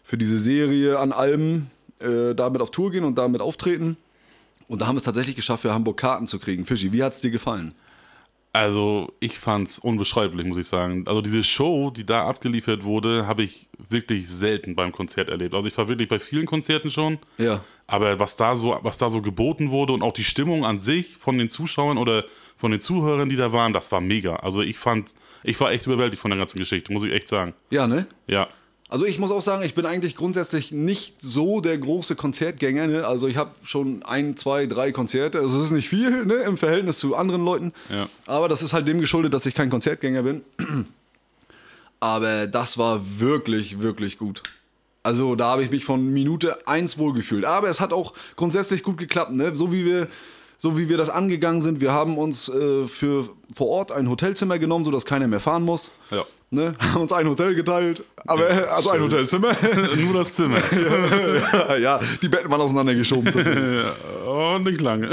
für diese Serie an Alben äh, damit auf Tour gehen und damit auftreten. Und da haben wir es tatsächlich geschafft, für Hamburg Karten zu kriegen. Fischi, wie hat es dir gefallen? Also, ich fand's unbeschreiblich, muss ich sagen. Also, diese Show, die da abgeliefert wurde, habe ich wirklich selten beim Konzert erlebt. Also, ich war wirklich bei vielen Konzerten schon. Ja. Aber was da so, was da so geboten wurde und auch die Stimmung an sich von den Zuschauern oder von den Zuhörern, die da waren, das war mega. Also, ich fand, ich war echt überwältigt von der ganzen Geschichte, muss ich echt sagen. Ja, ne? Ja. Also ich muss auch sagen, ich bin eigentlich grundsätzlich nicht so der große Konzertgänger. Ne? Also ich habe schon ein, zwei, drei Konzerte. Also es ist nicht viel ne? im Verhältnis zu anderen Leuten. Ja. Aber das ist halt dem geschuldet, dass ich kein Konzertgänger bin. Aber das war wirklich, wirklich gut. Also da habe ich mich von Minute eins wohlgefühlt. Aber es hat auch grundsätzlich gut geklappt. Ne? So wie wir so wie wir das angegangen sind. Wir haben uns äh, für vor Ort ein Hotelzimmer genommen, sodass keiner mehr fahren muss. Ja. Ne? Haben uns ein Hotel geteilt, aber Ja, also ein schön. Hotelzimmer. Nur das Zimmer. ja, ja, die Betten waren auseinandergeschoben. und nicht lange.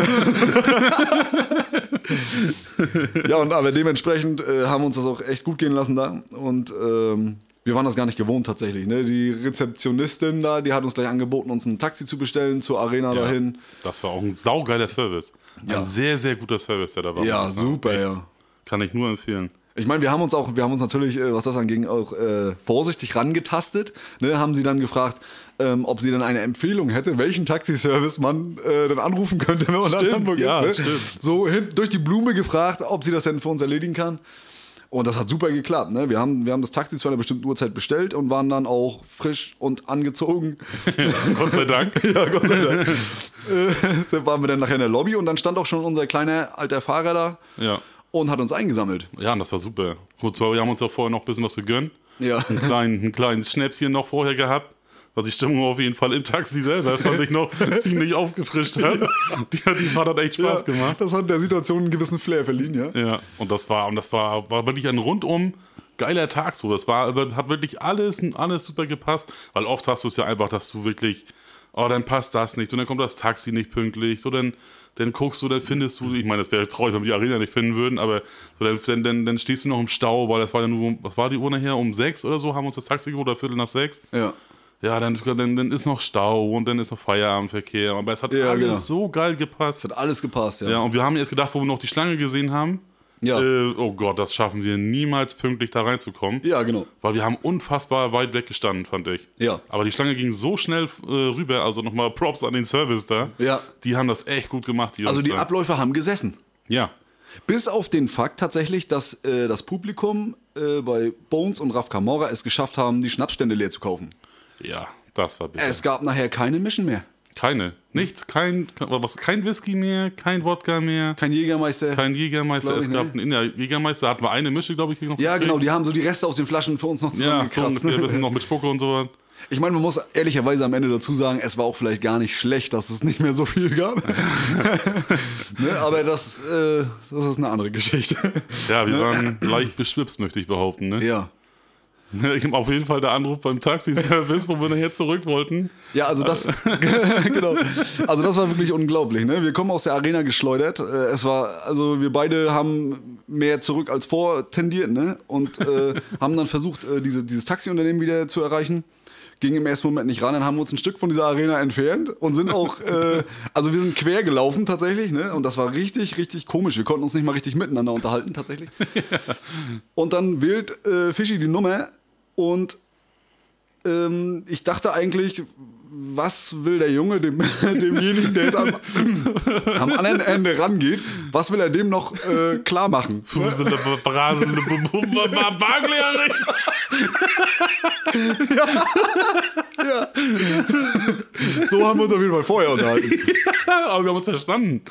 ja, und aber dementsprechend äh, haben wir uns das auch echt gut gehen lassen da. Und ähm, wir waren das gar nicht gewohnt tatsächlich. Ne? Die Rezeptionistin da, die hat uns gleich angeboten, uns ein Taxi zu bestellen zur Arena Ja. dahin. Das war auch ein saugeiler Service. Ja. Ein sehr, sehr guter Service, der da war. Ja, super, ja. Kann ich nur empfehlen. Ich meine, wir haben uns auch, wir haben uns natürlich, äh, was das anging, auch äh, vorsichtig rangetastet. Ne? Haben sie dann gefragt, ähm, ob sie dann eine Empfehlung hätte, welchen Taxiservice man äh, dann anrufen könnte, wenn man da in Stimmt, Hamburg ja, ist. Ne? stimmt. So hin, durch die Blume gefragt, ob sie das denn für uns erledigen kann. Und das hat super geklappt. Ne? Wir, haben, wir haben das Taxi zu einer bestimmten Uhrzeit bestellt und waren dann auch frisch und angezogen. Gott sei Dank. ja, Gott sei Dank. äh, waren wir dann nachher in der Lobby und dann stand auch schon unser kleiner alter Fahrer da Ja. Und hat uns eingesammelt. Ja, und das war super. Gut, wir haben uns ja vorher noch ein bisschen was gegönnt. Ja. Einen kleinen, ein kleines Schnäpschen noch vorher gehabt. Was die Stimmung auf jeden Fall im Taxi selber, fand ich noch ziemlich aufgefrischt hat. Die, die Fahrt hat echt Spaß ja, gemacht. Das hat der Situation einen gewissen Flair verliehen, ja. Ja, und das war, und das war, war wirklich ein rundum geiler Tag so. Das war, hat wirklich alles, alles super gepasst, weil oft hast du es ja einfach, dass du wirklich, oh, dann passt das nicht, so dann kommt das Taxi nicht pünktlich, so dann, dann guckst du, dann findest du, ich meine, das wäre traurig, wenn wir die Arena nicht finden würden, aber so dann, dann, dann, dann stehst du noch im Stau, weil das war ja nur, was war die Uhr nachher, um sechs oder so, haben wir uns das Taxi geholt, oder Viertel nach sechs. Ja. Ja, dann, dann, dann ist noch Stau und dann ist noch Feierabendverkehr, aber es hat Ja, alles genau. so geil gepasst. Hat alles gepasst, ja. Ja, und wir haben jetzt gedacht, wo wir noch die Schlange gesehen haben, Ja. äh, oh Gott, das schaffen wir niemals pünktlich da reinzukommen. Ja, genau. Weil wir haben unfassbar weit weg gestanden, fand ich. Ja. Aber die Schlange ging so schnell äh, rüber, also nochmal Props an den Service da. Ja. Die haben das echt gut gemacht. Die Also die da. Abläufe haben gesessen. Ja. Bis auf den Fakt tatsächlich, dass äh, das Publikum äh, bei Bones und Raf Camora es geschafft haben, die Schnapsstände leer zu kaufen. Ja, das war bitter. Es gab nachher keine Mischen mehr. Keine. Nichts, kein, was, kein Whisky mehr, kein Wodka mehr, Kein Jägermeister. kein Jägermeister. Es gab ne? in der Jägermeister hatten wir eine Mische, glaube ich, noch. ja, gekriegt. genau, die haben so die Reste aus den Flaschen für uns noch Ja, so zusammengekratzt. ungefähr, ein bisschen noch mit Spucke und so. Ich meine, man muss ehrlicherweise am Ende dazu sagen, es war auch vielleicht gar nicht schlecht, dass es nicht mehr so viel gab. ne, aber das, äh, das ist eine andere Geschichte. Ja, wir waren leicht beschwipst, möchte ich behaupten. Ne? ja. Ich habe auf jeden Fall der Anruf beim Taxiservice, wo wir nachher zurück wollten. Ja, also das, genau. Also das war wirklich unglaublich. Ne? Wir kommen aus der Arena geschleudert. Äh, Es war, also wir beide haben mehr zurück als vor tendiert, ne? Und äh, haben dann versucht, äh, diese, dieses Taxiunternehmen wieder zu erreichen. Ging im ersten Moment nicht ran, dann haben wir uns ein Stück von dieser Arena entfernt und sind auch, äh, also wir sind quer gelaufen tatsächlich, ne? Und das war richtig, richtig komisch. Wir konnten uns nicht mal richtig miteinander unterhalten tatsächlich. Und dann wählt äh, Fischi die Nummer und ähm, ich dachte eigentlich, was will der Junge dem, demjenigen, der jetzt am, am anderen Ende rangeht, was will er dem noch äh, klar machen? Brasende, Baglehrerin. So haben wir uns auf jeden Fall vorher unterhalten. Aber wir haben uns verstanden.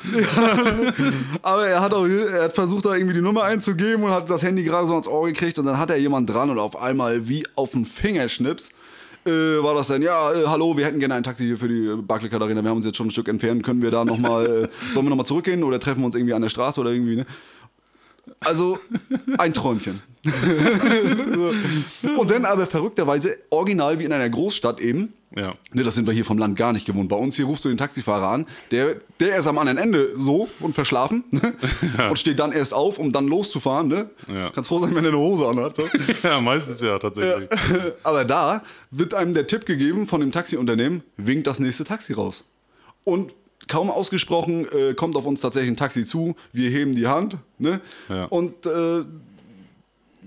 Aber er hat, auch, er hat versucht, da irgendwie die Nummer einzugeben und hat das Handy gerade so ans Ohr gekriegt und dann hat er jemand dran und auf einmal wie auf den Fingerschnips äh, war das dann, ja, äh, hallo, wir hätten gerne ein Taxi hier für die Barclaycard Arena, wir haben uns jetzt schon ein Stück entfernt, können wir da nochmal, äh, sollen wir nochmal zurückgehen oder treffen wir uns irgendwie an der Straße oder irgendwie, ne? Also, ein Träumchen. so. Und dann aber verrückterweise, original wie in einer Großstadt eben, Ja. Ne, das sind wir hier vom Land gar nicht gewohnt. Bei uns hier rufst du den Taxifahrer an, der, der ist am anderen Ende so und verschlafen ne? und steht dann erst auf, um dann loszufahren. Ne? Ja. Kannst froh sein, wenn er eine Hose anhat. So. ja, meistens ja, tatsächlich. Aber da wird einem der Tipp gegeben von dem Taxiunternehmen, winkt das nächste Taxi raus. Und kaum ausgesprochen äh, kommt auf uns tatsächlich ein Taxi zu, wir heben die Hand ne? Ja. und äh,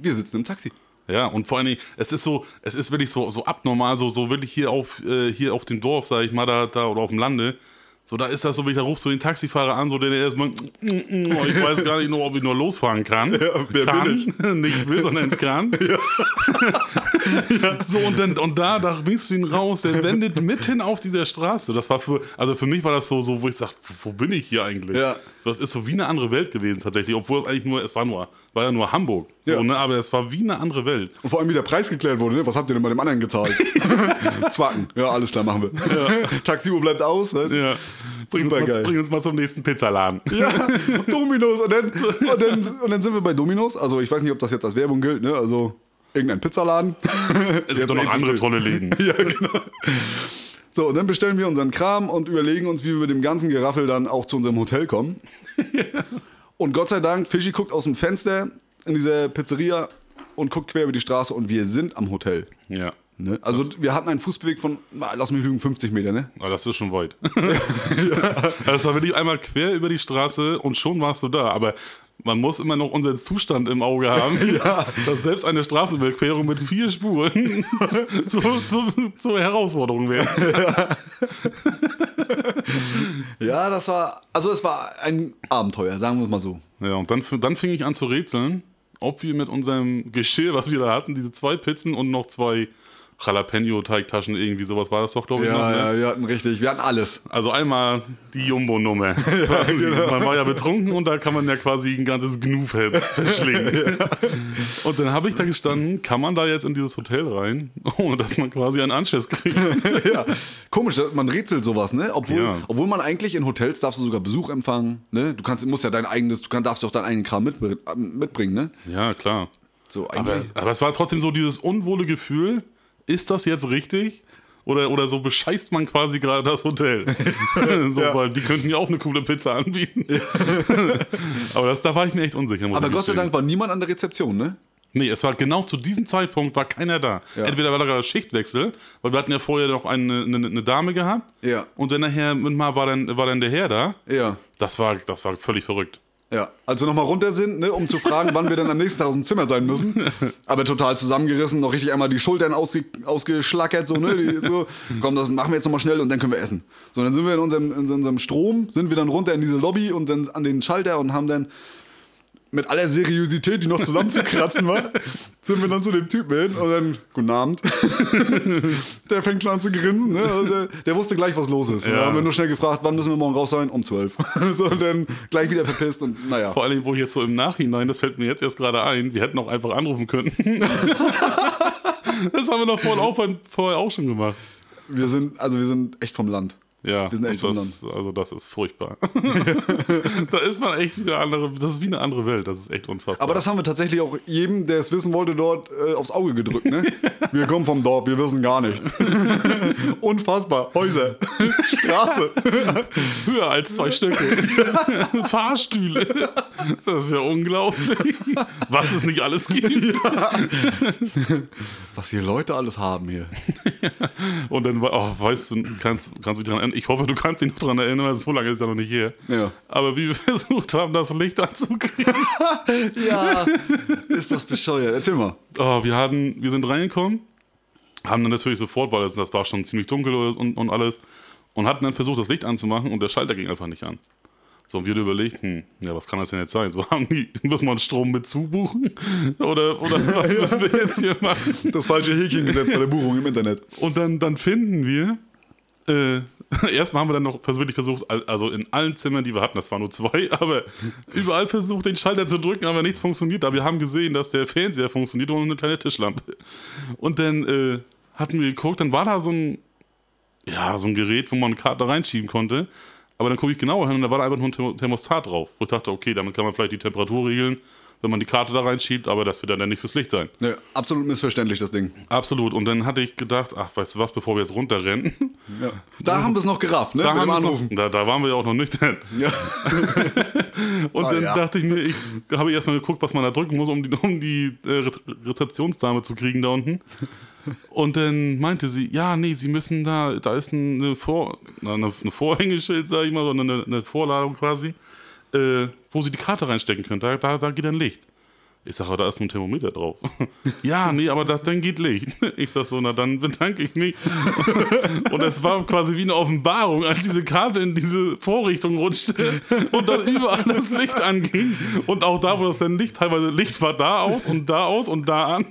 wir sitzen im Taxi. Ja, und vor allen Dingen, es ist so, es ist wirklich so, so abnormal, so, so wirklich hier auf, äh, hier auf dem Dorf, sag ich mal, da, da oder auf dem Lande. So, da ist das so, wie da rufst du den Taxifahrer an, so der erstmal, oh, ich weiß gar nicht nur, ob ich nur losfahren kann. wer kann, nicht will, sondern kann. So, und dann, und da, da winkst du ihn raus, der wendet mitten auf dieser Straße. Das war für, also für mich war das so, so wo ich sag, wo bin ich hier eigentlich? Ja. So, das ist so wie eine andere Welt gewesen, tatsächlich, obwohl es eigentlich nur, es war nur, war ja nur Hamburg. So, Ja. ne, aber es war wie eine andere Welt. Und vor allem, wie der Preis geklärt wurde, ne? was habt ihr denn bei dem anderen gezahlt? Zwacken. Ja, alles klar, machen wir. Taxiuhr bleibt aus. Weißt? Ja. Bring uns, mal, bring uns mal zum nächsten Pizzaladen. Ja, Dominos. Und dann, und, dann, und dann sind wir bei Dominos. Also ich weiß nicht, ob das jetzt als Werbung gilt, ne? Also irgendein Pizzaladen. Es gibt doch noch andere tolle Läden. Ja, genau. So, und dann bestellen wir unseren Kram und überlegen uns, wie wir mit dem ganzen Geraffel dann auch zu unserem Hotel kommen. Und Gott sei Dank, Fischi guckt aus dem Fenster in dieser Pizzeria und guckt quer über die Straße und wir sind am Hotel. Ja. Ne? Also wir hatten einen Fußbeweg von, lass mich lügen, 50 Meter, ne? Aber das ist schon weit. Das war wirklich einmal quer über die Straße und schon warst du da. Aber man muss immer noch unseren Zustand im Auge haben, dass selbst eine Straßenüberquerung mit vier Spuren zu, zu, zur Herausforderung wäre. Ja, das war, also es war ein Abenteuer, sagen wir es mal so. Ja, und dann, dann fing ich an zu rätseln, ob wir mit unserem Geschirr, was wir da hatten, diese zwei Pizzen und noch zwei Jalapeno-Teigtaschen, irgendwie sowas war das doch, glaube ich, noch. Ja, Ne? ja, wir hatten richtig, wir hatten alles. Also einmal die Jumbo-Nummer. Quasi. genau. Man war ja betrunken und da kann man ja quasi ein ganzes Gnu ver- verschlingen. Und dann habe ich da gestanden, kann man da jetzt in dieses Hotel rein, ohne dass man quasi einen Anschiss kriegt. ja, komisch, man rätselt sowas, ne? Obwohl, Ja. obwohl man eigentlich in Hotels darfst du sogar Besuch empfangen, ne? Du kannst, musst ja dein eigenes, du kann, darfst ja auch deinen eigenen Kram mit, mitbringen, ne? Ja, klar. So, Aber, aber es war trotzdem so dieses unwohle Gefühl, ist das jetzt richtig? Oder, oder so bescheißt man quasi gerade das Hotel. so, Ja. Weil die könnten ja auch eine coole Pizza anbieten. aber das, da war ich mir echt unsicher. Aber Gott sei. Dank war niemand an der Rezeption, ne? Nee, es war genau zu diesem Zeitpunkt war keiner da. Ja. Entweder war da gerade Schichtwechsel, weil wir hatten ja vorher noch eine, eine, eine Dame gehabt. Ja. Und dann nachher mit mal war dann, war dann der Herr da. Ja. Das war, das war völlig verrückt. Ja, also nochmal runter sind, ne, um zu fragen, wann wir dann am nächsten Tag aus dem Zimmer sein müssen. Aber total zusammengerissen, noch richtig einmal die Schultern ausge, ausgeschlackert, so, ne, die, so, komm, das machen wir jetzt nochmal schnell und dann können wir essen. So, dann sind wir in unserem, in unserem Strom, sind wir dann runter in diese Lobby und dann an den Schalter und haben dann mit aller Seriosität, die noch zusammenzukratzen war, sind wir dann zu dem Typen hin und dann, guten Abend. der fängt schon an zu grinsen, ne? Also der, der wusste gleich, was los ist. Ja. dann haben wir nur schnell gefragt, wann müssen wir morgen raus sein? Um zwölf. so, und dann gleich wieder verpisst und naja. Vor allem, wo ich jetzt so im Nachhinein, das fällt mir jetzt erst gerade ein, wir hätten auch einfach anrufen können. das haben wir doch vorher auch, vorher auch schon gemacht. Wir sind, also wir sind echt vom Land. Ja, Wir sind echt das, also das ist furchtbar. da ist man echt wieder andere, das ist wie eine andere Welt, das ist echt unfassbar. Aber das haben wir tatsächlich auch jedem, der es wissen wollte, dort äh, aufs Auge gedrückt, ne? Wir kommen vom Dorf, wir wissen gar nichts. Unfassbar. Häuser, Straße. höher als zwei Stücke. Fahrstühle. Das ist ja unglaublich. Was es nicht alles gibt. Was hier Leute alles haben hier. Und dann, oh, weißt du, kannst, kannst du dich daran erinnern? Ich hoffe, du kannst dich noch daran erinnern, weil so lange ist ja noch nicht her. Ja. Aber wie wir versucht haben, das Licht anzukriegen. Ja, ist das bescheuert. Erzähl mal. Oh, wir, hatten, wir sind reingekommen, haben dann natürlich sofort, weil das, das war schon ziemlich dunkel und, und alles, und hatten dann versucht, das Licht anzumachen und der Schalter ging einfach nicht an. So, und wir hatten überlegt, hm, ja, was kann das denn jetzt sein? So, haben die, müssen wir einen Strom mit zubuchen? Oder, oder was müssen wir jetzt hier machen? Das falsche Häkchen gesetzt bei der Buchung im Internet. Und dann, dann finden wir, äh, erstmal haben wir dann noch wirklich versucht, al- also in allen Zimmern, die wir hatten, das waren nur zwei, aber überall versucht, den Schalter zu drücken, aber nichts funktioniert. Aber wir haben gesehen, dass der Fernseher funktioniert und eine kleine Tischlampe. Und dann äh, hatten wir geguckt, dann war da so ein, ja, so ein Gerät, wo man eine Karte reinschieben konnte. Aber dann gucke ich genauer hin und da war da einfach nur ein Thermo- Thermostat drauf. Wo ich dachte, okay, damit kann man vielleicht die Temperatur regeln. Wenn man die Karte da reinschiebt, aber das wird dann nicht fürs Licht sein. Ne, absolut missverständlich, das Ding. Absolut. Und dann hatte ich gedacht, ach, weißt du was, bevor wir jetzt runterrennen, Ja. Da haben wir es noch gerafft, ne? da, haben wir's noch, Anrufen. da, da waren wir ja auch noch nüchtern. Ja. Und Ah, dann ja. dachte ich mir, ich habe erstmal geguckt, was man da drücken muss, um die, um die äh, Re Rezeptionsdame zu kriegen da unten. Und dann meinte sie, ja, nee, sie müssen da, da ist eine, Vor, eine, eine Vorhängeschild, sag ich mal, oder eine, eine Vorladung quasi, äh, wo sie die Karte reinstecken können. Da, da, da geht ein Licht. Ich sage, da ist ein Thermometer drauf. ja, nee, aber das, dann geht Licht. Ich sag so, na dann bedanke ich mich. Und es war quasi wie eine Offenbarung, als diese Karte in diese Vorrichtung rutschte und dann überall das Licht anging. Und auch da, wo das dann Licht, teilweise Licht war da aus und da aus und da an.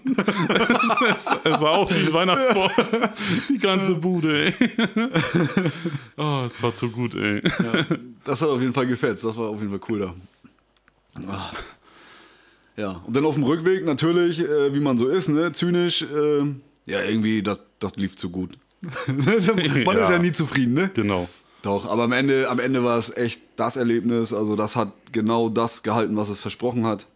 Es, es, sah aus wie Weihnachtsbaum. Die ganze Bude, ey. Oh, es war zu gut, ey. Das hat auf jeden Fall gefetzt. Das war auf jeden Fall cool da. Ah. Ja, und dann auf dem Rückweg natürlich, äh, wie man so ist, ne, zynisch, äh, ja, irgendwie, das, das lief zu gut. man ist Ja. ja nie zufrieden, ne? Genau. Doch, aber am Ende, am Ende war es echt das Erlebnis. Also das hat genau das gehalten, was es versprochen hat.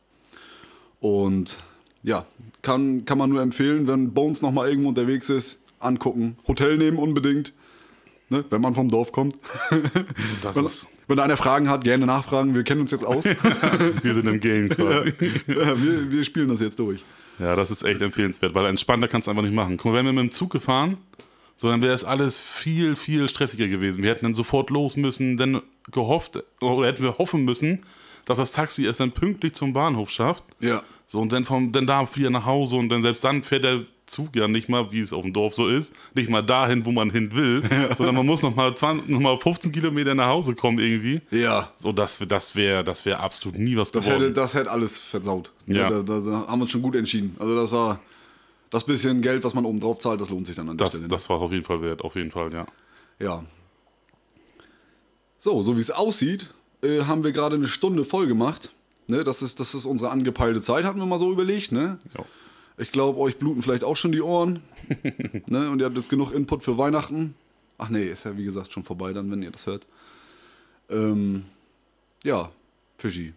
Und ja, kann, kann man nur empfehlen, wenn Bones nochmal irgendwo unterwegs ist, angucken. Hotel nehmen unbedingt. Ne, wenn man vom Dorf kommt. Das ist, wenn einer Fragen hat, gerne nachfragen. Wir kennen uns jetzt aus. wir sind im Game quasi. Ja, wir, wir spielen das jetzt durch. Ja, das ist echt empfehlenswert, weil entspannter kannst du einfach nicht machen. Guck mal, wären wir mit dem Zug gefahren, so dann wäre es alles viel, viel stressiger gewesen. Wir hätten dann sofort los müssen, dann gehofft, oder hätten wir hoffen müssen, dass das Taxi es dann pünktlich zum Bahnhof schafft. Ja. So, und dann, vom, dann da wieder nach Hause und dann selbst dann fährt der Zug ja nicht mal, wie es auf dem Dorf so ist, nicht mal dahin, wo man hin will, sondern man muss noch mal, 20, noch mal 15 Kilometer nach Hause kommen irgendwie. Ja. So, das, das wäre das wär absolut nie was Das geworden. hätte, das hätte alles versaut. Ja. Da, da, da haben wir uns schon gut entschieden. Also das war das bisschen Geld, was man oben drauf zahlt, das lohnt sich dann an der das, Stelle. das war auf jeden Fall wert, auf jeden Fall, ja. Ja. So, so wie es aussieht, äh, haben wir gerade eine Stunde voll gemacht. Ne, das, ist, das ist unsere angepeilte Zeit, hatten wir mal so überlegt. Ne? ja. Ich glaube, euch bluten vielleicht auch schon die Ohren. ne? Und ihr habt jetzt genug Input für Weihnachten. Ach nee, ist ja wie gesagt schon vorbei dann, wenn ihr das hört. Ähm, ja, Fischi.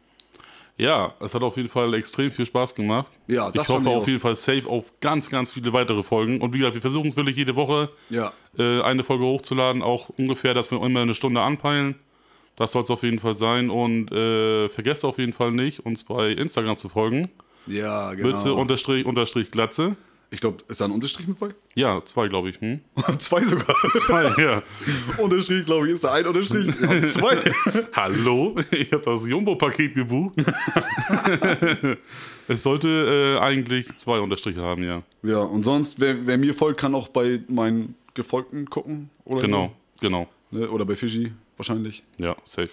Ja, es hat auf jeden Fall extrem viel Spaß gemacht. Ja, das ich hoffe auf jeden Fall safe auf ganz, ganz viele weitere Folgen. Und wie gesagt, wir versuchen es wirklich jede Woche Ja, äh, eine Folge hochzuladen, auch ungefähr, dass wir immer eine Stunde anpeilen. Das soll es auf jeden Fall sein. Und äh, vergesst auf jeden Fall nicht, uns bei Instagram zu folgen. Ja, genau. Mütze unterstrich unterstrich Glatze. Ich glaube, ist da ein Unterstrich mit bei? Ja, zwei, glaube ich. Hm? zwei sogar. Zwei, ja. Unterstrich, glaube ich, ist da ein Unterstrich. Ja, zwei. Hallo? Ich habe das Jumbo-Paket gebucht. es sollte äh, eigentlich zwei Unterstriche haben, ja. Ja, und sonst, wer, wer mir folgt, kann auch bei meinen Gefolgten gucken. Oder Genau, genau. So, ne? Oder bei Fischi wahrscheinlich. Ja, safe.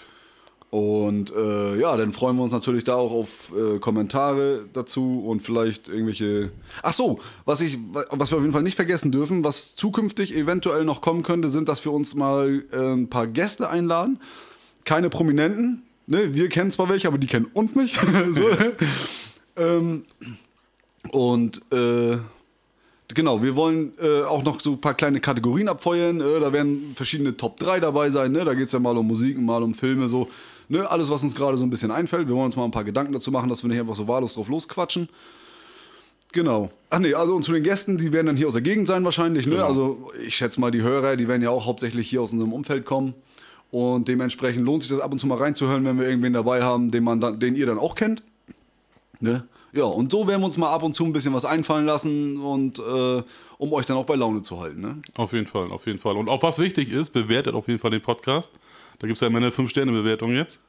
Und äh, ja, dann freuen wir uns natürlich da auch auf äh, Kommentare dazu und vielleicht irgendwelche. Ach so, was ich, was wir auf jeden Fall nicht vergessen dürfen, was zukünftig eventuell noch kommen könnte, sind, dass wir uns mal äh, ein paar Gäste einladen. Keine Prominenten. Ne? Wir kennen zwar welche, aber die kennen uns nicht. so. ähm, und äh, Genau, wir wollen äh, auch noch so ein paar kleine Kategorien abfeuern. Äh, da werden verschiedene Top 3 dabei sein. Ne? Da geht es ja mal um Musik, mal um Filme, so. Ne? Alles, was uns gerade so ein bisschen einfällt. Wir wollen uns mal ein paar Gedanken dazu machen, dass wir nicht einfach so wahllos drauf losquatschen. Genau. Ach nee, also und zu den Gästen, die werden dann hier aus der Gegend sein wahrscheinlich. Ne? Genau. Also ich schätze mal, die Hörer, die werden ja auch hauptsächlich hier aus unserem Umfeld kommen. Und dementsprechend lohnt sich das ab und zu mal reinzuhören, wenn wir irgendwen dabei haben, den, man dann, den ihr dann auch kennt. Ne? Ja, und so werden wir uns mal ab und zu ein bisschen was einfallen lassen und äh, um euch dann auch bei Laune zu halten. Ne? Auf jeden Fall, auf jeden Fall. Und auch was wichtig ist, bewertet auf jeden Fall den Podcast. Da gibt es ja immer eine 5-Sterne-Bewertung jetzt.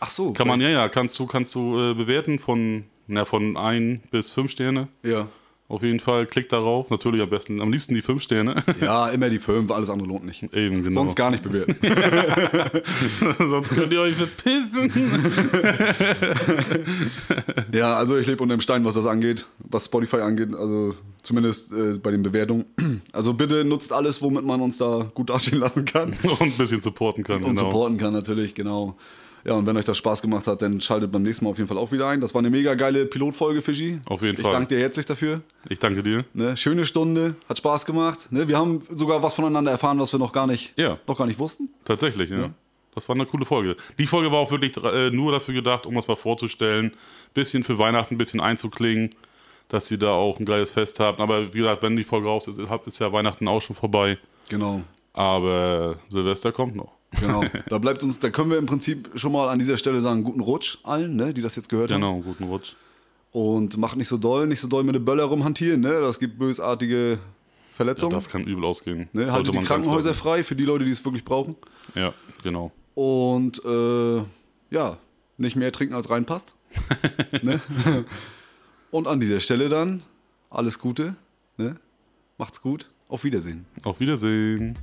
Ach so. Kann man, ja, ja, kannst du, kannst du äh, bewerten von, na, von 1 bis 5 Sterne. Ja. Auf jeden Fall, klickt darauf. Natürlich am besten, am liebsten die 5 Sterne. Ja, immer die fünf, alles andere lohnt nicht. Eben, genau. Sonst gar nicht bewerten. Sonst könnt ihr euch verpissen. ja, also ich lebe unter dem Stein, was das angeht, was Spotify angeht, also zumindest äh, bei den Bewertungen. Also bitte nutzt alles, womit man uns da gut dastehen lassen kann. Und ein bisschen supporten kann. Und genau. supporten kann natürlich, genau. Ja, und wenn euch das Spaß gemacht hat, dann schaltet beim nächsten Mal auf jeden Fall auch wieder ein. Das war eine mega geile Pilotfolge, Fischi. Auf jeden ich Fall. Ich danke dir herzlich dafür. Ich danke dir. Ne? Schöne Stunde, hat Spaß gemacht. Ne? Wir haben sogar was voneinander erfahren, was wir noch gar nicht, Ja. noch gar nicht wussten. Tatsächlich, ja. Das war eine coole Folge. Die Folge war auch wirklich äh, nur dafür gedacht, um das mal vorzustellen. Bisschen für Weihnachten, ein bisschen einzuklingen, dass ihr da auch ein geiles Fest habt. Aber wie gesagt, wenn die Folge raus ist, ist ja Weihnachten auch schon vorbei. Genau. Aber Silvester kommt noch. Genau. Da bleibt uns, da können wir im Prinzip schon mal an dieser Stelle sagen, guten Rutsch allen, ne, die das jetzt gehört haben. Genau, guten Rutsch. Und macht nicht so doll, nicht so doll mit den Böller rumhantieren, ne? Das gibt bösartige Ja, Verletzungen. das kann übel ausgehen. ne? Haltet die Krankenhäuser frei für die Leute, die es wirklich brauchen. Ja, genau. Und äh, ja, nicht mehr trinken als reinpasst. ne? Und an dieser Stelle dann alles Gute. Ne? Macht's gut. Auf Wiedersehen. Auf Wiedersehen.